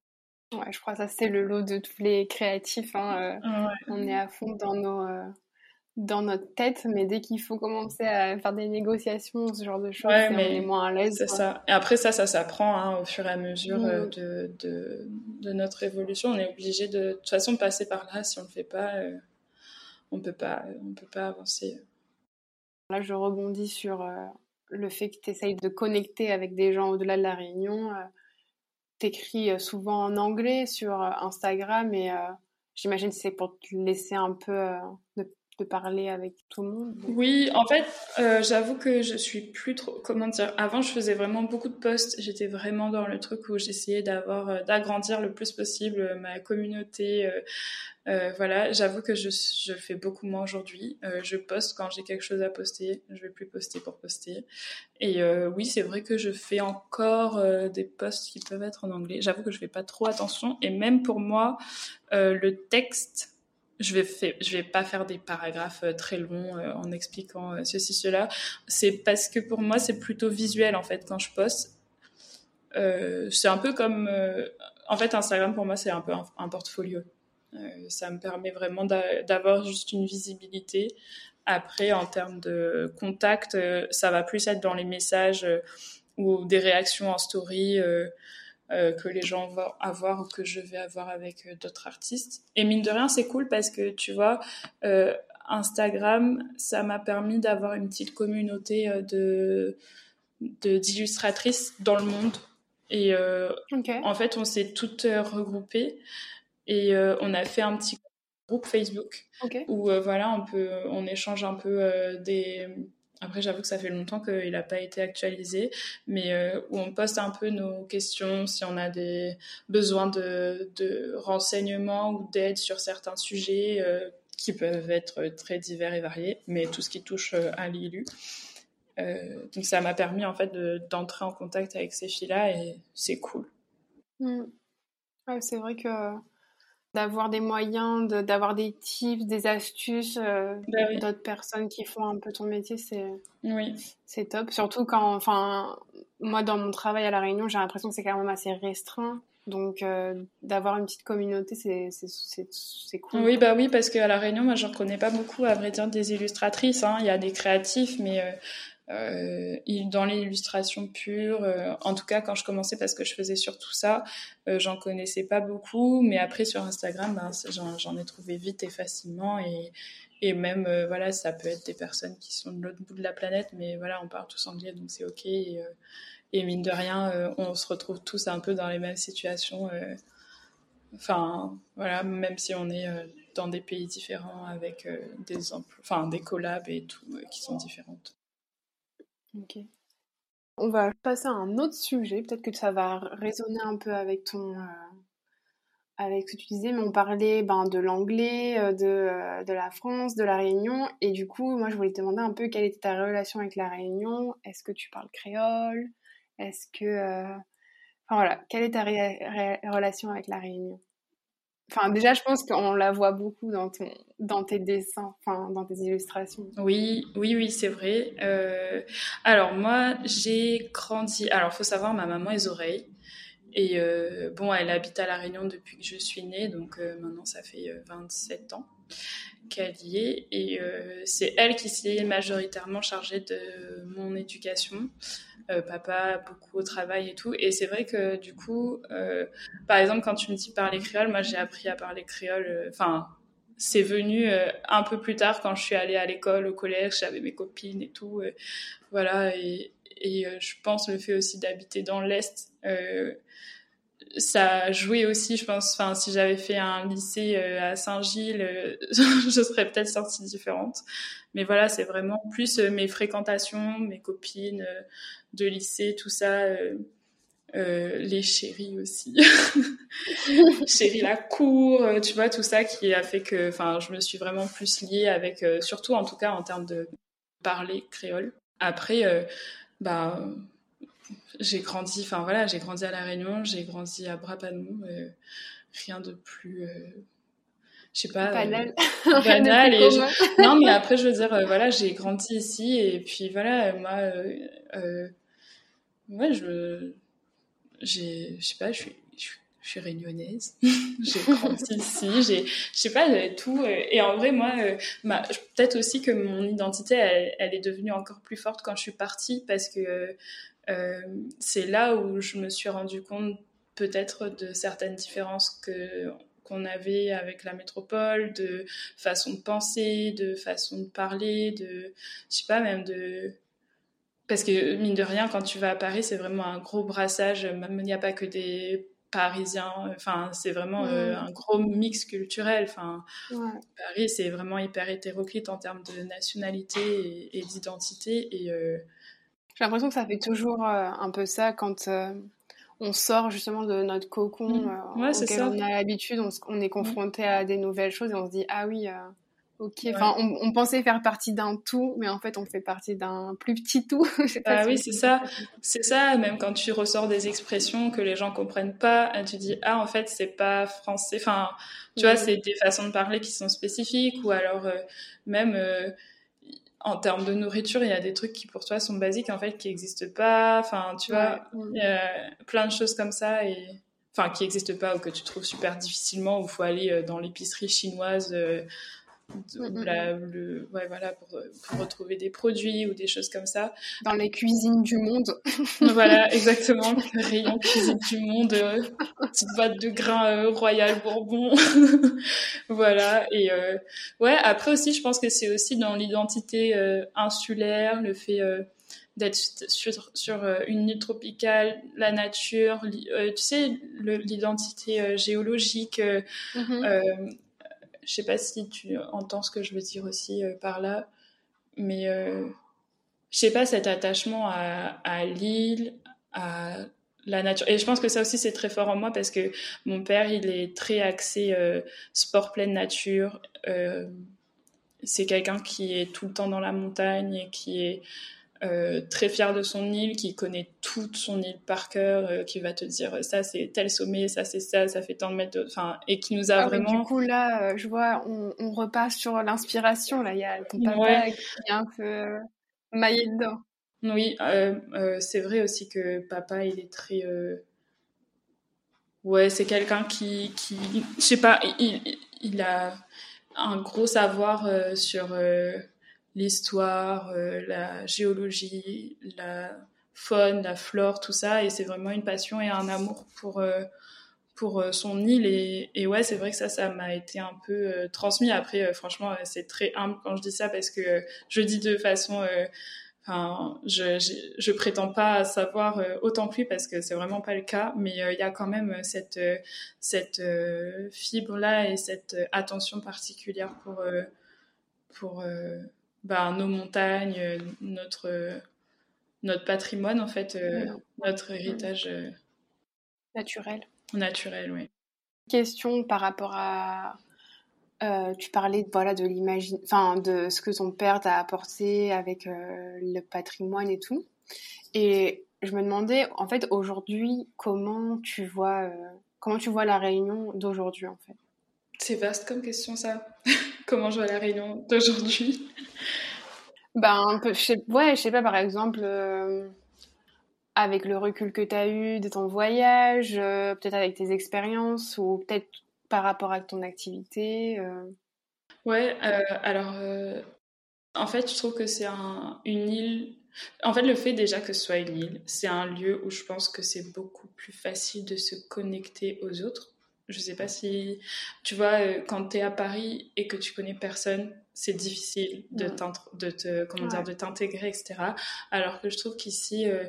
Ouais, je crois que ça c'est le lot de tous les créatifs. Hein, euh, on est à fond dans nos euh, dans notre tête, mais dès qu'il faut commencer à faire des négociations, ce genre de choses, on est moins à l'aise. C'est ça. Et après ça, ça s'apprend hein, au fur et à mesure euh, mm. de, de, de, notre évolution. On est obligé de, de toute façon passer par là. Si on le fait pas, on peut pas, on peut pas avancer. Là, je rebondis sur le fait que tu essayes de connecter avec des gens au-delà de la réunion t'écris euh, souvent en anglais sur euh, Instagram et euh, j'imagine que c'est pour te laisser un peu de, parler avec tout le monde. Oui, en fait, j'avoue que je suis plus trop. Comment dire Avant, je faisais vraiment beaucoup de posts. J'étais vraiment dans le truc où j'essayais d'avoir, d'agrandir le plus possible ma communauté, euh, voilà, j'avoue que je, fais beaucoup moins aujourd'hui. Euh, je poste quand j'ai quelque chose à poster. Je vais plus poster pour poster. Et euh, oui, c'est vrai que je fais encore euh, des posts qui peuvent être en anglais. J'avoue que je fais pas trop attention. Et même pour moi, euh, le texte, je vais, je vais pas faire des paragraphes très longs en expliquant ceci, cela. C'est parce que pour moi, c'est plutôt visuel en fait quand je poste. c'est un peu comme, en fait, Instagram pour moi, c'est un peu un portfolio. Euh, ça me permet vraiment d'avoir juste une visibilité. Après, en termes de contact, euh, ça va plus être dans les messages euh, ou des réactions en story que les gens vont avoir ou que je vais avoir avec d'autres artistes. Et mine de rien, c'est cool parce que tu vois, Instagram, ça m'a permis d'avoir une petite communauté de d'illustratrices dans le monde. Et en fait, on s'est toutes regroupées. Et euh, on a fait un petit groupe Facebook où euh, voilà, on peut, on échange un peu euh, des. Après, j'avoue que ça fait longtemps qu'il n'a pas été actualisé, mais où on poste un peu nos questions, si on a des besoins de, renseignements ou d'aide sur certains sujets qui peuvent être très divers et variés, mais tout ce qui touche à l'ILU. donc ça m'a permis en fait d'entrer en contact avec ces filles-là et c'est cool. Mmh. c'est vrai que d'avoir des moyens, d'avoir des tips, des astuces euh, bah d'autres personnes qui font un peu ton métier, c'est oui. c'est top. Surtout quand, enfin, moi dans mon travail à la Réunion, j'ai l'impression que c'est quand même assez restreint. Donc euh, d'avoir une petite communauté, c'est cool. Oui, bah oui, parce qu'à la Réunion, moi, je ne reconnais pas beaucoup, à vrai dire, des illustratrices. Hein. Il y a des créatifs, mais euh, euh, dans l'illustration pure, euh, en tout cas quand je commençais parce que je faisais surtout ça, euh, j'en connaissais pas beaucoup, mais après sur Instagram, ben, j'en ai trouvé vite et facilement et, même euh, voilà, ça peut être des personnes qui sont de l'autre bout de la planète, mais voilà, on parle tous anglais donc c'est ok et, et, mine de rien, on se retrouve tous un peu dans les mêmes situations. Enfin voilà, même si on est dans des pays différents avec des enfin des collabs et tout qui sont différentes. On va passer à un autre sujet. Peut-être que ça va résonner un peu avec ton, euh, avec ce que tu disais, mais on parlait ben, de l'anglais, euh, de, euh, de la France, de la Réunion. Et du coup, moi, je voulais te demander un peu quelle était ta relation avec la Réunion. Est-ce que tu parles créole? Est-ce que... Enfin voilà, quelle est ta relation avec la Réunion? Enfin, déjà, je pense qu'on la voit beaucoup dans, ton, dans tes dessins, enfin, dans tes illustrations. Oui, oui, oui, c'est vrai. Euh, alors, moi, j'ai grandi. Alors, faut savoir, ma maman est oreille. Et bon, elle habite à La Réunion depuis que je suis née, donc maintenant ça fait 27 ans qu'elle y est. Et c'est elle qui s'est majoritairement chargée de mon éducation. papa beaucoup au travail et tout. Et c'est vrai que du coup, par exemple, quand tu me dis parler créole, moi j'ai appris à parler créole. Enfin, c'est venu euh, un peu plus tard quand je suis allée à l'école, au collège, j'avais mes copines et tout. Euh, voilà, et euh, je pense le fait aussi d'habiter dans l'Est, ça a joué aussi, je pense. Enfin, si j'avais fait un lycée à Saint-Gilles, je serais peut-être sortie différente. Mais voilà, c'est vraiment plus mes fréquentations, mes copines de lycée, tout ça euh, les chéris aussi. Chéri la cour, euh, tu vois, tout ça qui a fait que enfin, je me suis vraiment plus liée avec, euh, surtout en tout cas en termes de parler créole. Après, bah, j'ai grandi, enfin voilà, j'ai grandi à La Réunion, j'ai grandi à Brapanou, rien de plus je sais pas banal, banal et non mais après je veux dire voilà j'ai grandi ici et puis voilà moi euh, ouais je j'ai, je sais pas, je suis, je, suis réunionnaise, j'ai grandi ici, j'ai, je sais pas, tout. Euh, et en vrai, moi, euh, peut-être aussi que mon identité, elle, est devenue encore plus forte quand je suis partie parce que euh, c'est là où je me suis rendu compte peut-être de certaines différences que qu'on avait avec la métropole, de façon de penser, de façon de parler, de, je sais pas, même de, parce que, mine de rien, quand tu vas à Paris, c'est vraiment un gros brassage. Même il n'y a pas que des Parisiens. Enfin, c'est vraiment euh, un gros mix culturel. Enfin, Paris, c'est vraiment hyper hétéroclite en termes de nationalité et, d'identité. Et euh, j'ai l'impression que ça fait toujours euh, un peu ça quand on sort justement de notre cocon mmh. auquel on a l'habitude. On, on, est confronté à des nouvelles choses et on se dit ah oui Ok, enfin, on, pensait faire partie d'un tout, mais en fait, on fait partie d'un plus petit tout. ah oui, c'est ça. C'est ça, même quand tu ressors des expressions que les gens comprennent pas, tu dis, ah, en fait, c'est pas français. Enfin, tu vois, c'est des façons de parler qui sont spécifiques, ou alors, euh, même, euh, en termes de nourriture, il y a des trucs qui pour toi sont basiques, en fait, qui n'existent pas. Enfin, tu vois, il y a plein de choses comme ça et enfin qui n'existent pas ou que tu trouves super difficilement il faut aller euh, dans l'épicerie chinoise le, ouais, voilà, pour, pour, retrouver des produits ou des choses comme ça. Dans les cuisines du monde. voilà, exactement, le rayon cuisine du monde, euh, petite boîte de grains euh, Royal Bourbon. voilà, et euh, ouais, après aussi, je pense que c'est aussi dans l'identité insulaire, le fait d'être sur, sur une île tropicale, la nature, tu sais, l'identité géologique, mm-hmm je sais pas si tu entends ce que je veux dire aussi euh, par là, mais euh, je sais pas cet attachement à, à l'île, à la nature. Et je pense que ça aussi c'est très fort en moi parce que mon père il est très axé euh, sport pleine nature. c'est quelqu'un qui est tout le temps dans la montagne et qui est euh, très fier de son île, qui connaît toute son île par cœur, euh, qui va te dire ça c'est tel sommet, ça c'est ça, ça fait tant de mètres, enfin et qui nous a ah vraiment. du coup là, euh, je vois, on, repasse sur l'inspiration là. Il y a ton papa qui est un peu maillé dedans. Oui, c'est vrai aussi que papa il est très ouais, c'est quelqu'un qui, qui, je sais pas, il, il, a un gros savoir sur l'histoire, euh, la géologie, la faune, la flore, tout ça. Et c'est vraiment une passion et un amour pour euh, pour euh, son île. Et, et ouais c'est vrai que ça ça m'a été un peu transmis. Après franchement c'est très humble quand je dis ça parce que je dis de façon enfin je, je, je prétends pas savoir autant que lui parce que c'est vraiment pas le cas. Mais il y a quand même cette cette fibre là et cette attention particulière pour pour bah, nos montagnes, euh, notre, euh, notre patrimoine, en fait, euh, notre héritage naturel. Naturel, oui. Question par rapport à. tu parlais voilà, de l'imagine, enfin de ce que ton père t'a apporté avec le patrimoine et tout. Et je me demandais, en fait, aujourd'hui, comment tu vois, comment tu vois la Réunion d'aujourd'hui, en fait? C'est vaste comme question, ça. Comment je vois la réunion d'aujourd'hui? Ben, un peu, je sais, ouais, je sais pas, par exemple, euh, avec le recul que tu as eu de ton voyage, peut-être avec tes expériences ou peut-être par rapport à ton activité Ouais, alors en fait, je trouve que c'est un, une île. En fait, le fait déjà que ce soit une île, c'est un lieu où je pense que c'est beaucoup plus facile de se connecter aux autres. Je sais pas si tu vois euh, quand tu es à Paris et que tu connais personne, c'est difficile de, de te comment dire de t'intégrer etc. Alors que je trouve qu'ici euh,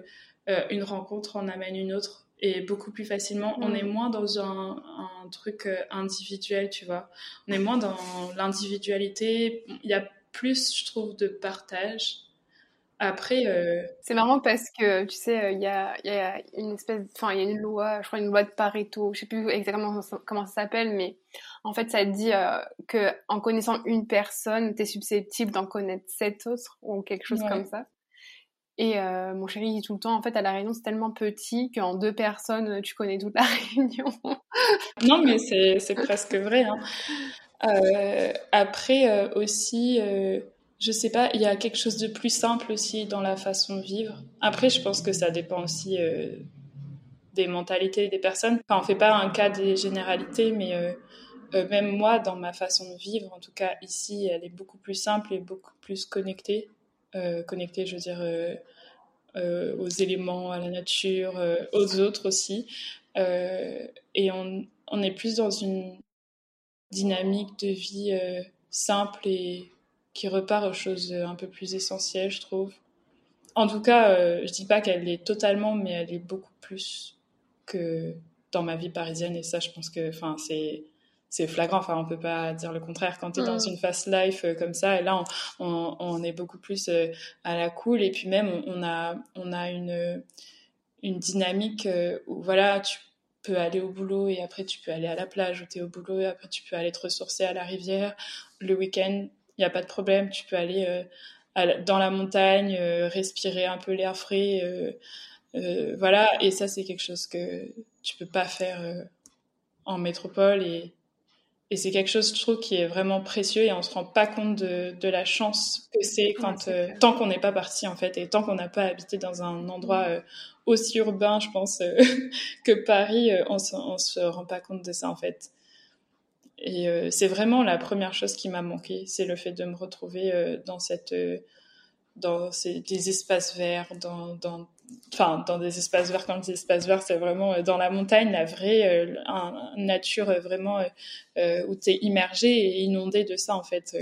euh, une rencontre en amène une autre et beaucoup plus facilement. On est moins dans un, un truc individuel, tu vois. On est moins dans l'individualité. Il y a plus, je trouve, de partage. Après, euh, c'est marrant parce que tu sais, euh, il y, a, y, a, une espèce, enfin, il y a une loi, je crois une loi de Pareto, je sais plus exactement comment ça s'appelle, mais en fait, ça dit euh, que en connaissant une personne, tu es susceptible d'en connaître sept autres ou quelque chose comme ça. Et mon chéri dit tout le temps, en fait, à la Réunion, c'est tellement petit qu'en deux personnes, tu connais toute la Réunion. non, mais c'est presque vrai. Hein. Euh, après euh, aussi, euh, je sais pas, il y a quelque chose de plus simple aussi dans la façon de vivre. Après, je pense que ça dépend aussi des mentalités des personnes. Enfin, on fait pas un cas des généralités, mais même moi, dans ma façon de vivre, en tout cas ici, elle est beaucoup plus simple et beaucoup plus connectée. connectée, je veux dire, aux éléments, à la nature, aux autres aussi. et on, on, est plus dans une dynamique de vie euh, simple et qui repart aux choses euh, un peu plus essentielles, je trouve. En tout cas, euh, je dis pas qu'elle est totalement, mais elle est beaucoup plus que dans ma vie parisienne. Et ça, je pense que, enfin, c'est c'est flagrant. Enfin, on peut pas dire le contraire. Quand tu es dans mm. une fast life comme ça, et là, on, on, est beaucoup plus à la cool. Et puis même, on, a, on a une, une dynamique où, voilà, tu peux aller au boulot et après tu peux aller à la plage ou tu es au boulot et après tu peux aller te ressourcer à la rivière. Le week-end, il n'y a pas de problème, tu peux aller euh, dans la montagne, euh, respirer un peu l'air frais. Euh, voilà, et ça c'est quelque chose que tu peux pas faire en métropole. Et, et c'est quelque chose, je trouve, qui est vraiment précieux. Et on se rend pas compte de, de la chance que c'est quand tant qu'on n'est pas parti en fait. Et tant qu'on n'a pas habité dans un endroit aussi urbain, je pense, que Paris, on se, se rend pas compte de ça en fait. Et euh, c'est vraiment la première chose qui m'a manqué, c'est le fait de me retrouver dans cette, dans ces, des espaces verts, dans, dans, enfin, dans des espaces verts. Quand des espaces verts, c'est vraiment dans la montagne, la vraie nature vraiment où tu es immergé et inondé de ça en fait.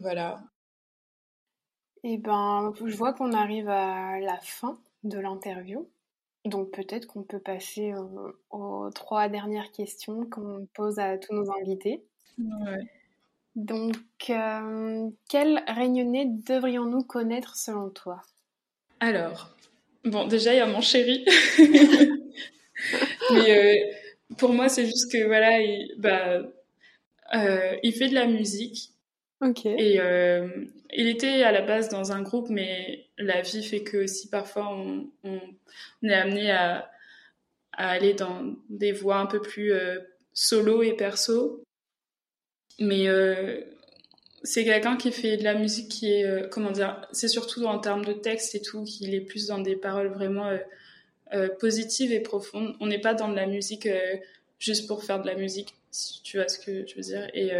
Voilà. Et eh ben, je vois qu'on arrive à la fin de l'interview. Donc peut-être qu'on peut passer aux, trois dernières questions qu'on pose à tous nos invités. Donc, euh, quel réunionnais devrions-nous connaître selon toi? Alors, bon, déjà, il y a mon chéri. Mais euh, pour moi, c'est juste que, voilà, il, bah, euh, il fait de la musique. Ok. Et euh, il était à la base dans un groupe, mais la vie fait que si parfois on, est amené à, aller dans des voies un peu plus euh, solo et perso. Mais euh, c'est quelqu'un qui fait de la musique qui est, comment dire, c'est surtout en termes de texte et tout, qu'il est plus dans des paroles vraiment positives et profondes. On n'est pas dans de la musique juste pour faire de la musique, si tu vois ce que je veux dire. Et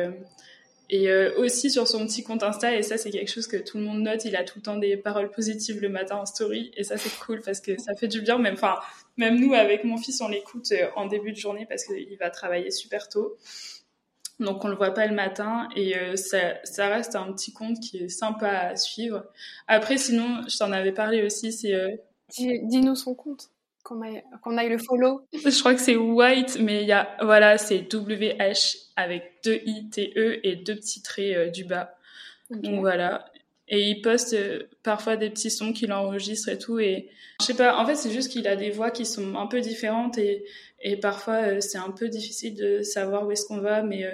et euh, aussi sur son petit compte Insta, et ça c'est quelque chose que tout le monde note, il a tout le temps des paroles positives le matin en story, et ça c'est cool parce que ça fait du bien, même, même nous avec mon fils on l'écoute euh, en début de journée parce qu'il va travailler super tôt. Donc on le voit pas le matin et euh, ça, reste un petit compte qui est sympa à suivre. Après sinon, je t'en avais parlé aussi, c'est... Dis-nous son compte qu'on aille, le follow Je crois que c'est White, mais il y a, voilà, c'est WH avec deux I, T, E et deux petits traits euh, du bas. Donc voilà. Et il poste euh, parfois des petits sons qu'il enregistre et tout. Et je sais pas, en fait, c'est juste qu'il a des voix qui sont un peu différentes et, et parfois euh, c'est un peu difficile de savoir où est-ce qu'on va. Mais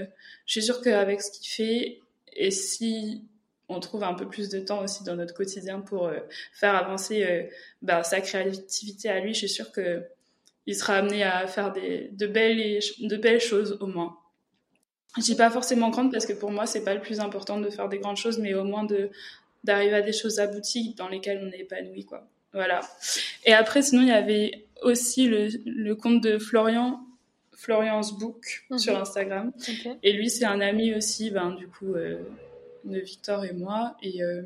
je suis sûre qu'avec ce qu'il fait, et si on trouve un peu plus de temps aussi dans notre quotidien pour euh, faire avancer euh, bah, sa créativité à lui. Je suis sûre que il sera amené à faire des, de, belles, de belles choses au moins. Je dis pas forcément grande parce que pour moi c'est pas le plus important de faire des grandes choses, mais au moins de d'arriver à des choses abouties dans lesquelles on est épanoui quoi. Voilà. Et après, sinon, il y avait aussi le, le compte de Florian, Florian's Book Mhm. sur Instagram. Et lui, c'est un ami aussi, ben, du coup, euh, Victor et moi. Et, euh,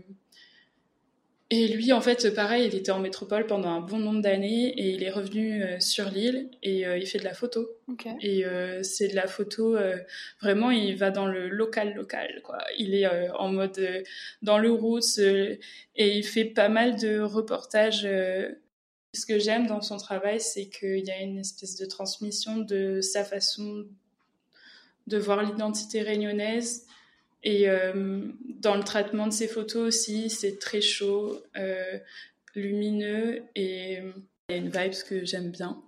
et lui, en fait, pareil, il était en métropole pendant un bon nombre d'années et il est revenu euh, sur l'île et euh, il fait de la photo. Et c'est de la photo, vraiment, il va dans le local, local, quoi. Il est en mode dans le roots et il fait pas mal de reportages. Ce que j'aime dans son travail, c'est qu'il y a une espèce de transmission de sa façon de voir l'identité réunionnaise. Et euh, dans le traitement de ses photos aussi, c'est très chaud, euh, lumineux et euh, il y a une vibe que j'aime bien.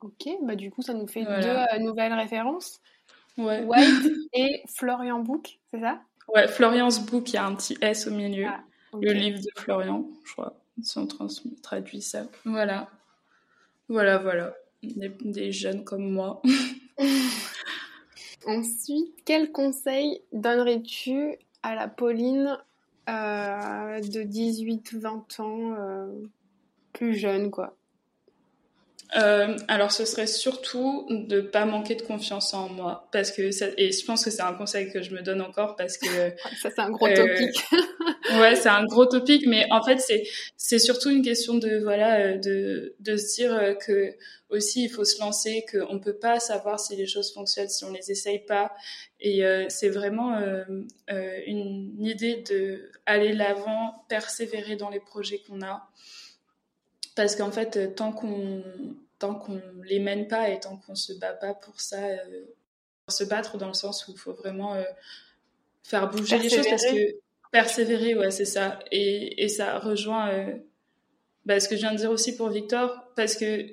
Ok, bah du coup, ça nous fait Voilà. deux nouvelles références. Ouais. White et Florian Book, c'est ça? Ouais, Florian's Book, il y a un petit S au milieu. Ah. Le livre de Florian, je crois, si on traduit ça. Voilà. Voilà, voilà. Des, des jeunes comme moi. Ensuite, quel conseil donnerais-tu à la Pauline euh, de 18-20 ans, euh, plus jeune, quoi? Euh, alors, ce serait surtout de pas manquer de confiance en moi. Parce que ça- et je pense que c'est un conseil que je me donne encore parce que Ça, c'est un gros Euh, topic. Ouais, c'est un gros topic, mais en fait, c'est c'est surtout une question de voilà euh, de de se dire euh, que aussi il faut se lancer, qu'on peut pas savoir si les choses fonctionnent si on les essaye pas, et euh, c'est vraiment euh, euh, une idée de aller l'avant, persévérer dans les projets qu'on a, parce qu'en fait, euh, tant qu'on tant qu'on les mène pas et tant qu'on se bat pas pour ça, euh, se battre dans le sens où il faut vraiment euh, faire bouger les choses parce que persévérer, ouais, c'est ça. Et, et ça rejoint euh, bah, ce que je viens de dire aussi pour Victor, parce que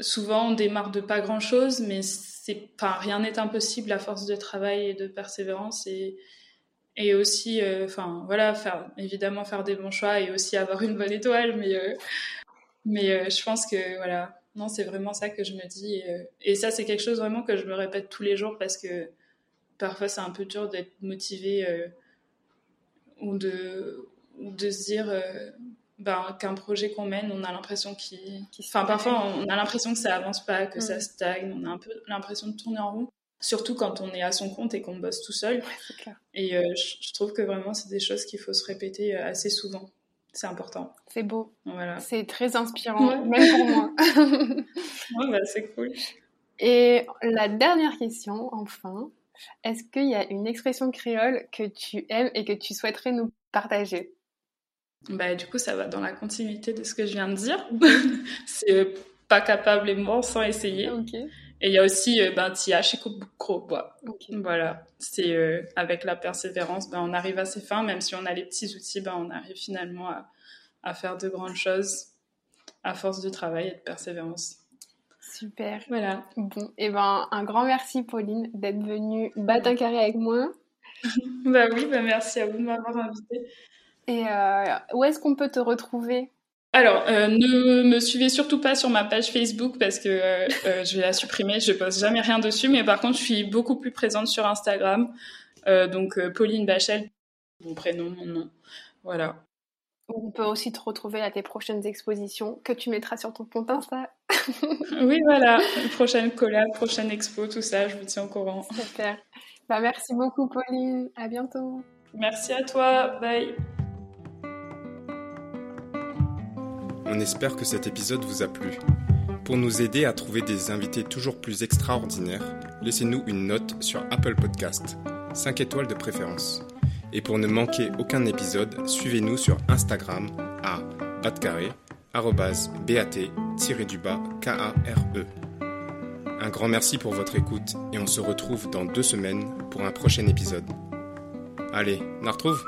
souvent on démarre de pas grand chose, mais c'est pas rien n'est impossible à force de travail et de persévérance et et aussi, euh, enfin voilà, faire évidemment faire des bons choix et aussi avoir une bonne étoile, mais euh, mais euh, je pense que voilà, non, c'est vraiment ça que je me dis et, et ça c'est quelque chose vraiment que je me répète tous les jours parce que parfois c'est un peu dur d'être motivé ou de ou de se dire ben, qu'un projet qu'on mène, on a l'impression qu'il, Qui enfin parfois on a l'impression que ça avance pas, que ça Mm. stagne, on a un peu l'impression de tourner en rond. Surtout quand on est à son compte et qu'on bosse tout seul. Clair. Et euh, je, je trouve que vraiment c'est des choses qu'il faut se répéter euh, assez souvent. C'est important. C'est beau. Voilà. C'est très inspirant, Ouais. même pour moi. Ouais, bah, c'est cool. Et la dernière question, enfin, est-ce qu'il y a une expression créole que tu aimes et que tu souhaiterais nous partager? Bah, du coup, ça va dans la continuité de ce que je viens de dire. c'est euh, pas capable et mort sans essayer. Ok. Et il y a aussi euh, ben, Tia Chikobukro, quoi. Ok. Voilà, c'est euh, avec la persévérance, ben, on arrive à ses fins, même si on a les petits outils, ben, on arrive finalement à, à faire de grandes choses à force de travail et de persévérance. Super. Voilà. Bon, et ben un grand merci Pauline d'être venue battre un carré avec moi. Bah oui, bah merci à vous de m'avoir invité. Et euh, où est-ce qu'on peut te retrouver? Alors, euh, ne me suivez surtout pas sur ma page Facebook parce que euh, euh, je vais la supprimer, je poste jamais rien dessus, mais par contre, je suis beaucoup plus présente sur Instagram. Donc, Pauline Bachel, mon prénom, mon nom. Voilà. On peut aussi te retrouver à tes prochaines expositions que tu mettras sur ton compte Insta. Oui, voilà. Prochaine collab, prochaine expo, tout ça, je vous tiens au courant. Super. Bah, merci beaucoup Pauline. À bientôt. Merci à toi. Bye. On espère que cet épisode vous a plu. Pour nous aider à trouver des invités toujours plus extraordinaires, laissez-nous une note sur Apple Podcast, 5 étoiles de préférence. Et pour ne manquer aucun épisode, suivez-nous sur Instagram à batcarré, arrobase, bat-du-bas, K-A-R-E. Un grand merci pour votre écoute et on se retrouve dans deux semaines pour un prochain épisode. Allez, on retrouve?